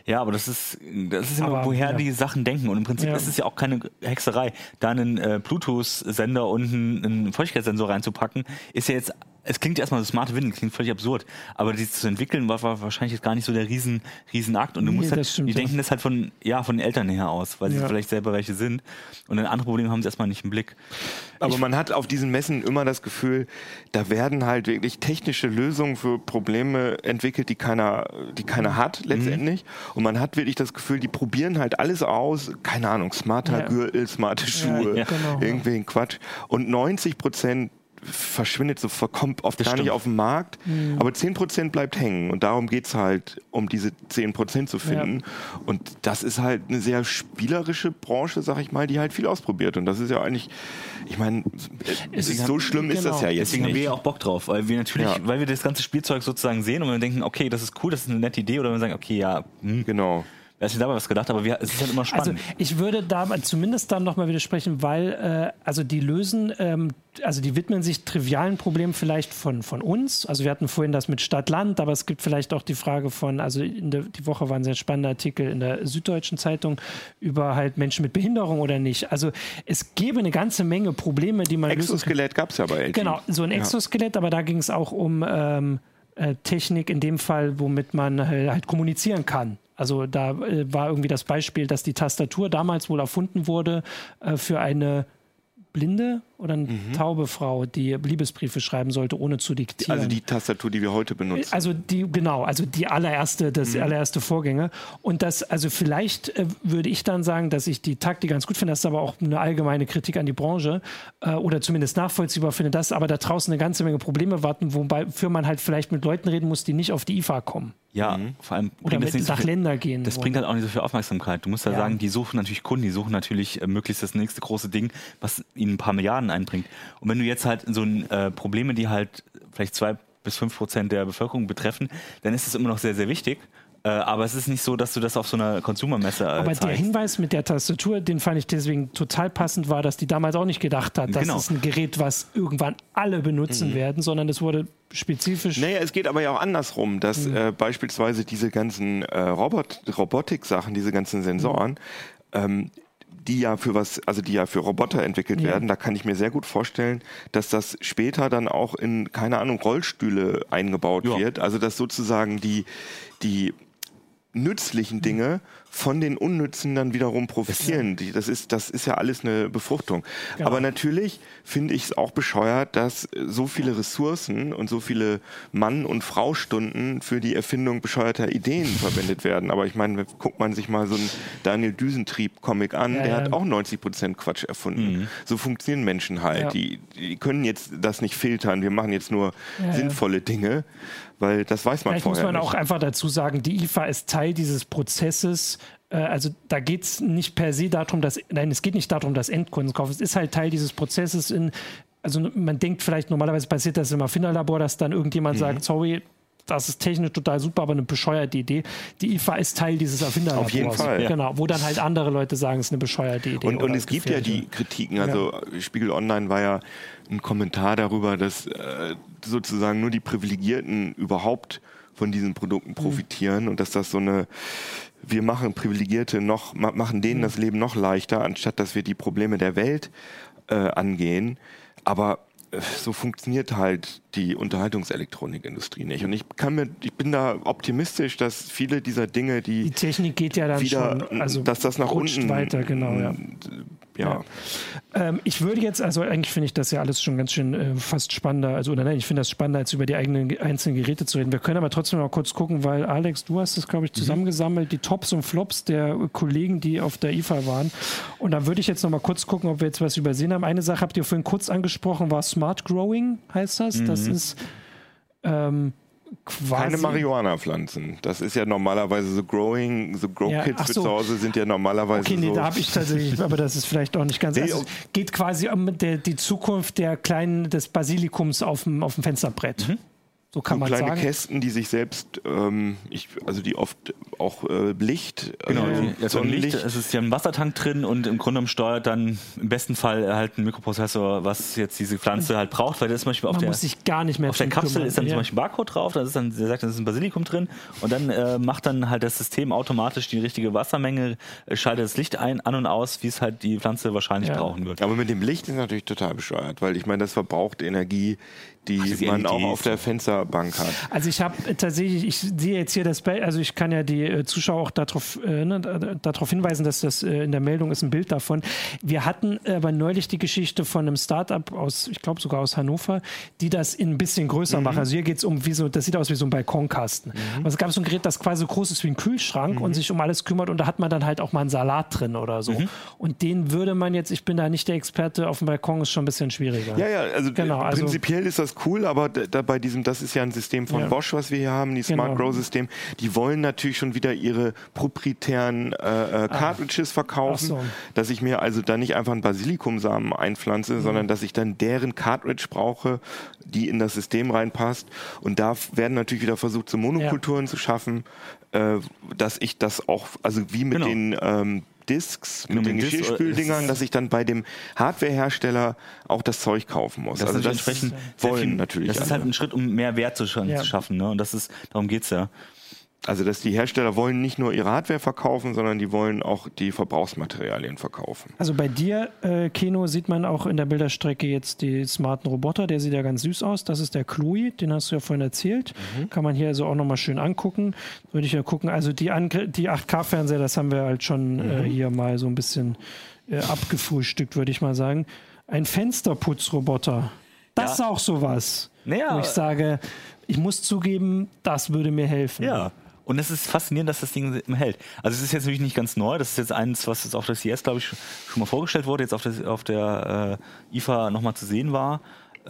Ja, aber das ist, das ist immer, Aber, woher ja. die Sachen denken. Und im Prinzip Ja. ist es ja auch keine Hexerei. Da einen äh, Bluetooth-Sender und einen, einen Feuchtigkeitssensor reinzupacken, ist ja jetzt, es klingt erstmal so smarte Windeln, klingt völlig absurd. Aber die zu entwickeln war, war wahrscheinlich jetzt gar nicht so der riesen, riesen Akt. Und du Nee, musst das halt, die denken das halt von, ja, von den Eltern her aus, weil sie Ja. vielleicht selber welche sind. Und ein anderes Problem haben sie erstmal nicht im Blick. Aber man hat auf diesen Messen immer das Gefühl, da werden halt wirklich technische Lösungen für Probleme entwickelt, die keiner, die keiner hat letztendlich. Und man hat wirklich das Gefühl, die probieren halt alles aus. Keine Ahnung, smarter Ja. Gürtel, smarte Schuhe, ja, genau, irgendwelchen Quatsch. Und 90 Prozent verschwindet so, kommt oft Das gar nicht stimmt. auf den Markt, aber 10 Prozent bleibt hängen und darum geht's halt, um diese 10 Prozent zu finden und das ist halt eine sehr spielerische Branche, sag ich mal, die halt viel ausprobiert und das ist ja eigentlich, ich meine, Es so schlimm ist das genau. ja jetzt Deswegen haben wir nicht. ja auch Bock drauf, weil wir natürlich, Ja. weil wir das ganze Spielzeug sozusagen sehen und wir denken, okay, das ist cool, das ist eine nette Idee, oder wir sagen, okay, ja, hm, Genau. Wer hat sich dabei was gedacht, aber wir, es ist halt immer Also spannend. ich würde da zumindest dann nochmal widersprechen, weil äh, also die lösen, ähm, also die widmen sich trivialen Problemen vielleicht von, von uns. Also wir hatten vorhin das mit Stadt-Land, aber es gibt vielleicht auch die Frage von, also in der, die Woche war ein sehr spannender Artikel in der Süddeutschen Zeitung über halt Menschen mit Behinderung oder nicht. Also es gäbe eine ganze Menge Probleme, die man lösen kann. Exoskelett gab's ja bei LG. Genau, so ein Exoskelett, aber da ging es auch um ähm, äh, Technik in dem Fall, womit man äh, halt kommunizieren kann. Also da äh, war irgendwie das Beispiel, dass die Tastatur damals wohl erfunden wurde äh, für eine blinde oder eine Mhm. taube Frau, die Liebesbriefe schreiben sollte, ohne zu diktieren. Also die Tastatur, die wir heute benutzen. Also die, genau, also die allererste, das Mhm. allererste Vorgänge. Und das, also vielleicht äh, würde ich dann sagen, dass ich die Taktik ganz gut finde. Das ist aber auch eine allgemeine Kritik an die Branche äh, oder zumindest nachvollziehbar finde, dass aber da draußen eine ganze Menge Probleme warten, wobei für man halt vielleicht mit Leuten reden muss, die nicht auf die IFA kommen Ja, vor allem oder mit so nach viel- Länder gehen. Das wollen. bringt halt auch nicht so viel Aufmerksamkeit. Du musst ja, Ja. sagen, die suchen natürlich Kunden, die suchen natürlich äh, möglichst das nächste große Ding, was ihnen ein paar Milliarden einbringt. Und wenn du jetzt halt so ein, äh, Probleme, die halt vielleicht zwei bis fünf Prozent der Bevölkerung betreffen, dann ist es immer noch sehr, sehr wichtig. Äh, aber es ist nicht so, dass du das auf so einer Consumer-Messe äh, aber der zeigst. Hinweis mit der Tastatur, den fand ich deswegen total passend, war, dass die damals auch nicht gedacht hat, das Genau. ist ein Gerät, was irgendwann alle benutzen werden, sondern es wurde spezifisch Naja, es geht aber ja auch andersrum, dass Mhm. äh, beispielsweise diese ganzen äh, Robot Robotik-Sachen, diese ganzen Sensoren, ähm, die ja für was, also die ja für Roboter entwickelt Ja. werden, da kann ich mir sehr gut vorstellen, dass das später dann auch in, keine Ahnung, Rollstühle eingebaut Ja. wird. Also dass sozusagen die, die nützlichen Dinge von den unnützen dann wiederum profitieren. Das, ist, das ist ja alles eine Befruchtung. Genau. Aber natürlich finde ich es auch bescheuert, dass so viele Ressourcen und so viele Mann- und Frau-Stunden für die Erfindung bescheuerter Ideen (laughs) verwendet werden. Aber ich meine, guckt man sich mal so einen Daniel Düsentrieb-Comic an, Ja, der ja. hat auch 90 Prozent Quatsch erfunden. So funktionieren Menschen halt. Die, die können jetzt das nicht filtern. Wir machen jetzt nur sinnvolle Dinge, weil das weiß man Vielleicht muss vorher man nicht. auch einfach dazu sagen, die IFA ist Teil dieses Prozesses. Äh, Also da geht es nicht per se darum, dass, nein, es geht nicht darum, dass Endkunden kaufen. Es ist halt Teil dieses Prozesses in, also man denkt vielleicht, normalerweise passiert das im Erfinderlabor, dass dann irgendjemand Mhm. sagt, sorry, das ist technisch total super, aber eine bescheuerte Idee. Die IFA ist Teil dieses Erfinderlabors. Auf jeden Fall. Genau, wo dann halt andere Leute sagen, es ist eine bescheuerte Idee. Und, und es gibt ja die Kritiken, also Spiegel Online war ja ein Kommentar darüber, dass äh, sozusagen nur die Privilegierten überhaupt von diesen Produkten profitieren und dass das so eine, wir machen Privilegierte noch, ma- machen denen das Leben noch leichter, anstatt dass wir die Probleme der Welt äh, angehen. Aber so funktioniert halt die Unterhaltungselektronikindustrie nicht. Und ich kann mir, ich bin da optimistisch, dass viele dieser Dinge, die Die Technik geht ja dann wieder, schon, also dass das nach unten weiter, genau, ja. Ja. Ähm, ich würde jetzt, also eigentlich finde ich das ja alles schon ganz schön äh, fast spannender, also oder nein, ich finde das spannender, als über die eigenen einzelnen Geräte zu reden. Wir können aber trotzdem mal kurz gucken, weil Alex, du hast es, glaube ich, zusammengesammelt, die Tops und Flops der Kollegen, die auf der IFA waren. Und da würde ich jetzt noch mal kurz gucken, ob wir jetzt was übersehen haben. Eine Sache habt ihr vorhin kurz angesprochen, war Smart Growing, heißt das. Das ist ähm, quasi. Keine Marihuana-Pflanzen. Das ist ja normalerweise so Growing, so Grow Ja, Kits für so. zu Hause sind ja normalerweise Okay, nee, so. da habe ich tatsächlich, aber das ist vielleicht auch nicht ganz. (laughs) Nee, Also, es geht quasi um der, die Zukunft der kleinen, des Basilikums auf dem, auf dem Fensterbrett. So kann so man kleine sagen. Kästen, die sich selbst, ähm, ich, also die oft auch äh, Licht, Genau, also ja, Sonnenlicht, Licht, es ist ja ein Wassertank drin und im Grunde genommen steuert dann im besten Fall halt ein Mikroprozessor, was jetzt diese Pflanze halt braucht, weil das zum Beispiel auf Man der, muss sich gar nicht mehr auf der Kapsel kümmern. ist dann Ja. zum Beispiel ein Barcode drauf, da ist dann, der sagt, da ist ein Basilikum drin und dann äh, macht dann halt das System automatisch die richtige Wassermenge, äh, schaltet das Licht ein, an und aus, wie es halt die Pflanze wahrscheinlich Ja. brauchen wird. Aber mit dem Licht ist natürlich total bescheuert, weil ich meine, das verbraucht Energie, die diese man auch LEDs. auf der Fensterbank hat. Also ich habe tatsächlich, ich sehe jetzt hier das Bild, also ich kann ja die äh, Zuschauer auch darauf, äh, ne, da- darauf hinweisen, dass das äh, in der Meldung ist ein Bild davon. Wir hatten aber neulich die Geschichte von einem Startup aus, ich glaube sogar aus Hannover, die das in ein bisschen größer machen. Also hier geht es um wie so, das sieht aus wie so ein Balkonkasten. Und es gab so ein Gerät, das quasi so groß ist wie ein Kühlschrank und sich um alles kümmert und da hat man dann halt auch mal einen Salat drin oder so. Und den würde man jetzt, ich bin da nicht der Experte, auf dem Balkon ist schon ein bisschen schwieriger. Ja, ja, also, Genau, äh, also- prinzipiell ist das cool, aber da bei diesem, das ist ja ein System von Ja. Bosch, was wir hier haben, die Smart Genau. Grow System, die wollen natürlich schon wieder ihre proprietären äh, äh, Cartridges verkaufen, Ach so. dass ich mir also da nicht einfach einen Basilikumsamen einpflanze, Mhm. sondern dass ich dann deren Cartridge brauche, die in das System reinpasst. Und da werden natürlich wieder versucht, so Monokulturen zu schaffen, äh, dass ich das auch, also wie mit Genau. den ähm, Discs, mit den mit Discs, Geschirrspüldingern, es- dass ich dann bei dem Hardwarehersteller auch das Zeug kaufen muss. Das also ist das entsprechend sehr wollen viel- natürlich Das ist alle. halt ein Schritt, um mehr Wert zu, scha Ja. zu schaffen. Ne? Und das ist, darum geht's ja. Also dass die Hersteller wollen nicht nur ihre Hardware verkaufen, sondern die wollen auch die Verbrauchsmaterialien verkaufen. Also bei dir, äh, Keno, sieht man auch in der Bilderstrecke jetzt die smarten Roboter. Der sieht ja ganz süß aus. Das ist der Chloe, den hast du ja vorhin erzählt. Kann man hier also auch nochmal schön angucken. Würde ich ja gucken. Also die, Angr die 8K-Fernseher, das haben wir halt schon äh, hier mal so ein bisschen äh, abgefrühstückt, würde ich mal sagen. Ein Fensterputzroboter. Das Ja. ist auch sowas. Naja. Wo ich sage, ich muss zugeben, das würde mir helfen. Ja. Und es ist faszinierend, dass das Ding hält. Also es ist jetzt natürlich nicht ganz neu. Das ist jetzt eins, was jetzt auf der CS, glaube ich, schon mal vorgestellt wurde, jetzt auf der, auf der äh, IFA nochmal zu sehen war.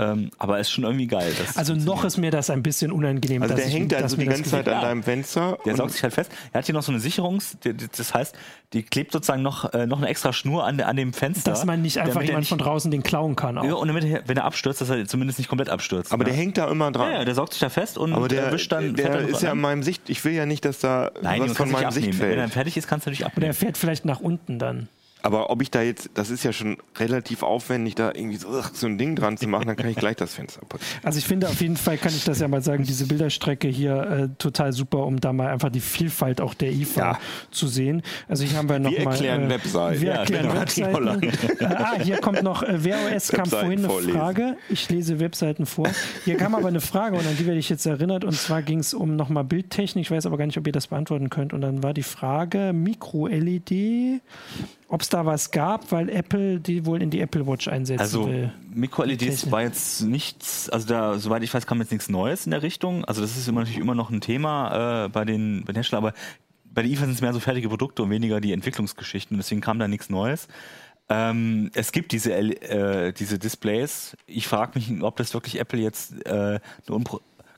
Ähm, aber es ist schon irgendwie geil. Also noch ist mir das ein bisschen unangenehm. Also dass der ich- hängt also die ganze. Zeit an Ja. deinem Fenster. Der und- saugt sich halt fest. Er hat hier noch so eine Sicherungs, das heißt, die klebt sozusagen noch, äh, noch eine extra Schnur an, der- an dem Fenster. Dass man nicht einfach damit jemand nicht- von draußen den klauen kann. Auch. Ja, und damit er, wenn er abstürzt, dass er zumindest nicht komplett abstürzt. aber ne? der hängt da immer dran. ja, ja, der saugt sich da fest und aber der, erwischt dann. der dann ist ja an. in meinem Sicht. Ich will ja nicht, dass da Nein, was von meinem abnehmen. Wenn er fertig ist, kannst du natürlich Oder abnehmen. er fährt vielleicht nach unten dann. Aber ob ich da jetzt, das ist ja schon relativ aufwendig, da irgendwie so, so ein Ding dran zu machen, dann kann ich gleich das Fenster putzen. (laughs) Also ich finde auf jeden Fall, kann ich das ja mal sagen, diese Bilderstrecke hier äh, total super, um da mal einfach die Vielfalt auch der IFA Ja. zu sehen. Also hier haben wir noch Wir mal, erklären äh, Webseiten. Wir Ja, erklären genau, Webseiten. äh, (laughs) ah, hier kommt noch, äh, wer OS kam vorhin eine vorlesen. Frage. Ich lese Webseiten vor. Hier kam aber eine Frage und an die werde ich jetzt erinnert. Und zwar ging es um nochmal Bildtechnik. Ich weiß aber gar nicht, ob ihr das beantworten könnt. Und dann war die Frage Mikro-LED, ob es da was gab, weil Apple die wohl in die Apple Watch einsetzen Also will. Mikro-LEDs Technik. war jetzt nichts, also da, soweit ich weiß, kam jetzt nichts Neues in der Richtung. Also das ist immer natürlich immer noch ein Thema äh, bei, den, bei den Herstellern, aber bei der IFA sind es mehr so fertige Produkte und weniger die Entwicklungsgeschichten. Deswegen kam da nichts Neues. Ähm, es gibt diese, äh, diese Displays. Ich frage mich, ob das wirklich Apple jetzt äh, eine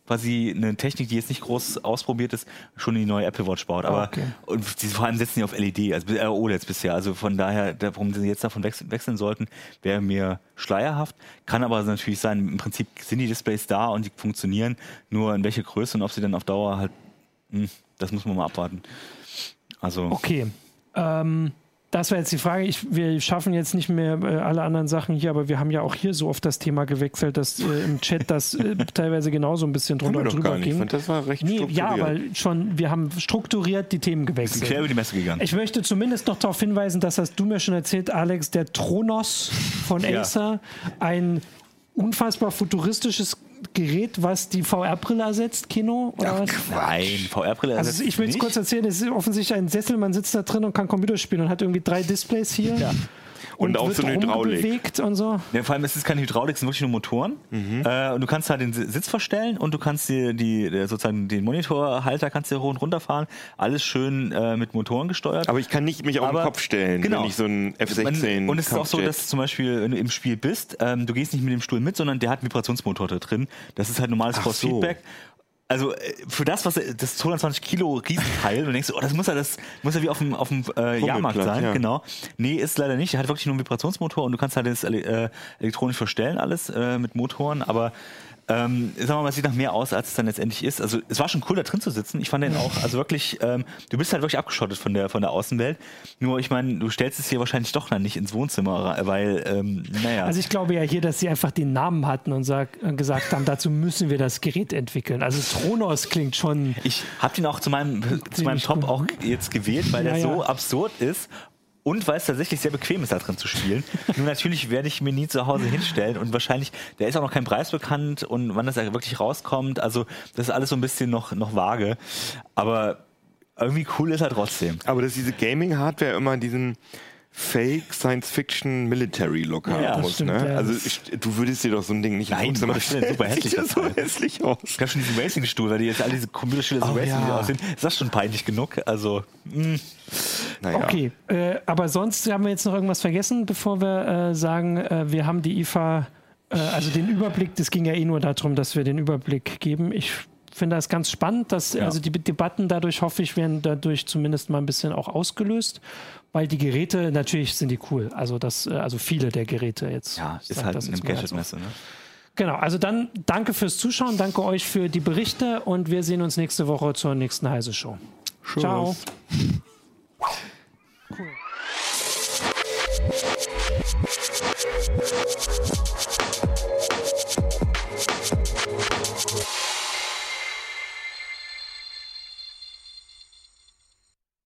quasi eine Technik, die jetzt nicht groß ausprobiert ist, schon in die neue Apple Watch baut. Aber Okay. und sie vor allem setzen die auf LED, also äh, OLEDs bisher. Also von daher, da- warum sie jetzt davon wechseln, wechseln sollten, wäre mir schleierhaft. Kann aber natürlich sein, im Prinzip sind die Displays da und die funktionieren, nur in welche Größe und ob sie dann auf Dauer halt, hm, das muss man mal abwarten. Also Okay. Ähm, das war jetzt die Frage. Ich, wir schaffen jetzt nicht mehr äh, alle anderen Sachen hier, aber wir haben ja auch hier so oft das Thema gewechselt, dass äh, im Chat das äh, (laughs) teilweise genauso ein bisschen drunter und drüber gar nicht. Ich ging. fand, das war recht Nee, ja, strukturiert. aber schon, wir haben strukturiert die Themen sind quer gewechselt. über die Messe gegangen. Ich möchte zumindest noch darauf hinweisen, das hast du mir schon erzählt, Alex, der Tronos von (laughs) Ja. Acer, ein unfassbar futuristisches Gerät, was die VR-Brille ersetzt, Kino? Oder was? Nein, VR-Brille. Also ersetzt ich will es kurz erzählen, es ist offensichtlich ein Sessel, man sitzt da drin und kann Computer spielen und hat irgendwie drei Displays hier. Ja. Und auch wird so eine Hydraulik. rumgebewegt und so. Ja, vor allem ist es keine Hydraulik, es sind wirklich nur Motoren. Mhm. Äh, und du kannst halt den Si- Sitz verstellen und du kannst dir die, der, sozusagen den Monitorhalter kannst du hoch und runter fahren. Alles schön äh, mit Motoren gesteuert. Aber ich kann nicht mich auf den Kopf stellen, genau. wenn ich so einen F-16 Man- Und es ist auch so, dass zum Beispiel, wenn du im Spiel bist, ähm, du gehst nicht mit dem Stuhl mit, sondern der hat einen Vibrationsmotor da drin. Das ist halt normales Force so. Also äh, für das, was das 220 Kilo Riesenteil, und denkst du, oh, das muss ja das muss ja wie auf dem, auf dem äh, Jahrmarkt sein, ja. genau. Nee, ist leider nicht. Er hat wirklich nur einen Vibrationsmotor und du kannst halt das äh, elektronisch verstellen, alles äh, mit Motoren, aber ähm, sagen wir mal, es sieht nach mehr aus, als es dann letztendlich ist. Also es war schon cool, da drin zu sitzen. Ich fand den auch, also wirklich, ähm, du bist halt wirklich abgeschottet von der, von der Außenwelt. Nur, ich meine, du stellst es hier wahrscheinlich doch dann nicht ins Wohnzimmer, weil, ähm, naja. Also ich glaube ja hier, dass sie einfach den Namen hatten und sag, äh, gesagt haben, dazu müssen wir das Gerät entwickeln. Also Tronos klingt schon. Ich habe den auch zu meinem, zu meinem Top gut. auch jetzt gewählt, weil der Ja, so ja. absurd ist und weil es tatsächlich sehr bequem ist, da drin zu spielen. (laughs) Nur natürlich werde ich mir nie zu Hause hinstellen und wahrscheinlich, der ist auch noch kein Preis bekannt und wann das wirklich rauskommt. Also das ist alles so ein bisschen noch, noch vage. Aber irgendwie cool ist er trotzdem. Aber dass diese Gaming-Hardware immer diesen Fake Science-Fiction Military Look haben Ja, muss. stimmt, ne? ja. Also ich, du würdest dir doch so ein Ding nicht Nein, Wohnzimmer Gottes Willen, super hässlich, Sieht das so hässlich aus. Ich habe schon diesen Racing-Stuhl, weil die jetzt alle diese Computerspiele so Oh, Racing ja. aussehen. Ist das schon peinlich genug? Also, mh. Naja. Okay, äh, aber sonst haben wir jetzt noch irgendwas vergessen, bevor wir äh, sagen, äh, wir haben die IFA, äh, also den Überblick, das ging ja eh nur darum, dass wir den Überblick geben. Ich finde das ganz spannend, dass Ja. also die Debatten dadurch, hoffe ich, werden dadurch zumindest mal ein bisschen auch ausgelöst, weil die Geräte, natürlich sind die cool. Also das, äh, also viele der Geräte jetzt. ja, ist sag halt das eine. Gadget-Messe. Ne? Genau, also dann danke fürs Zuschauen, danke euch für die Berichte und wir sehen uns nächste Woche zur nächsten Heise Show. Ciao. Tschüss. (laughs) Cool.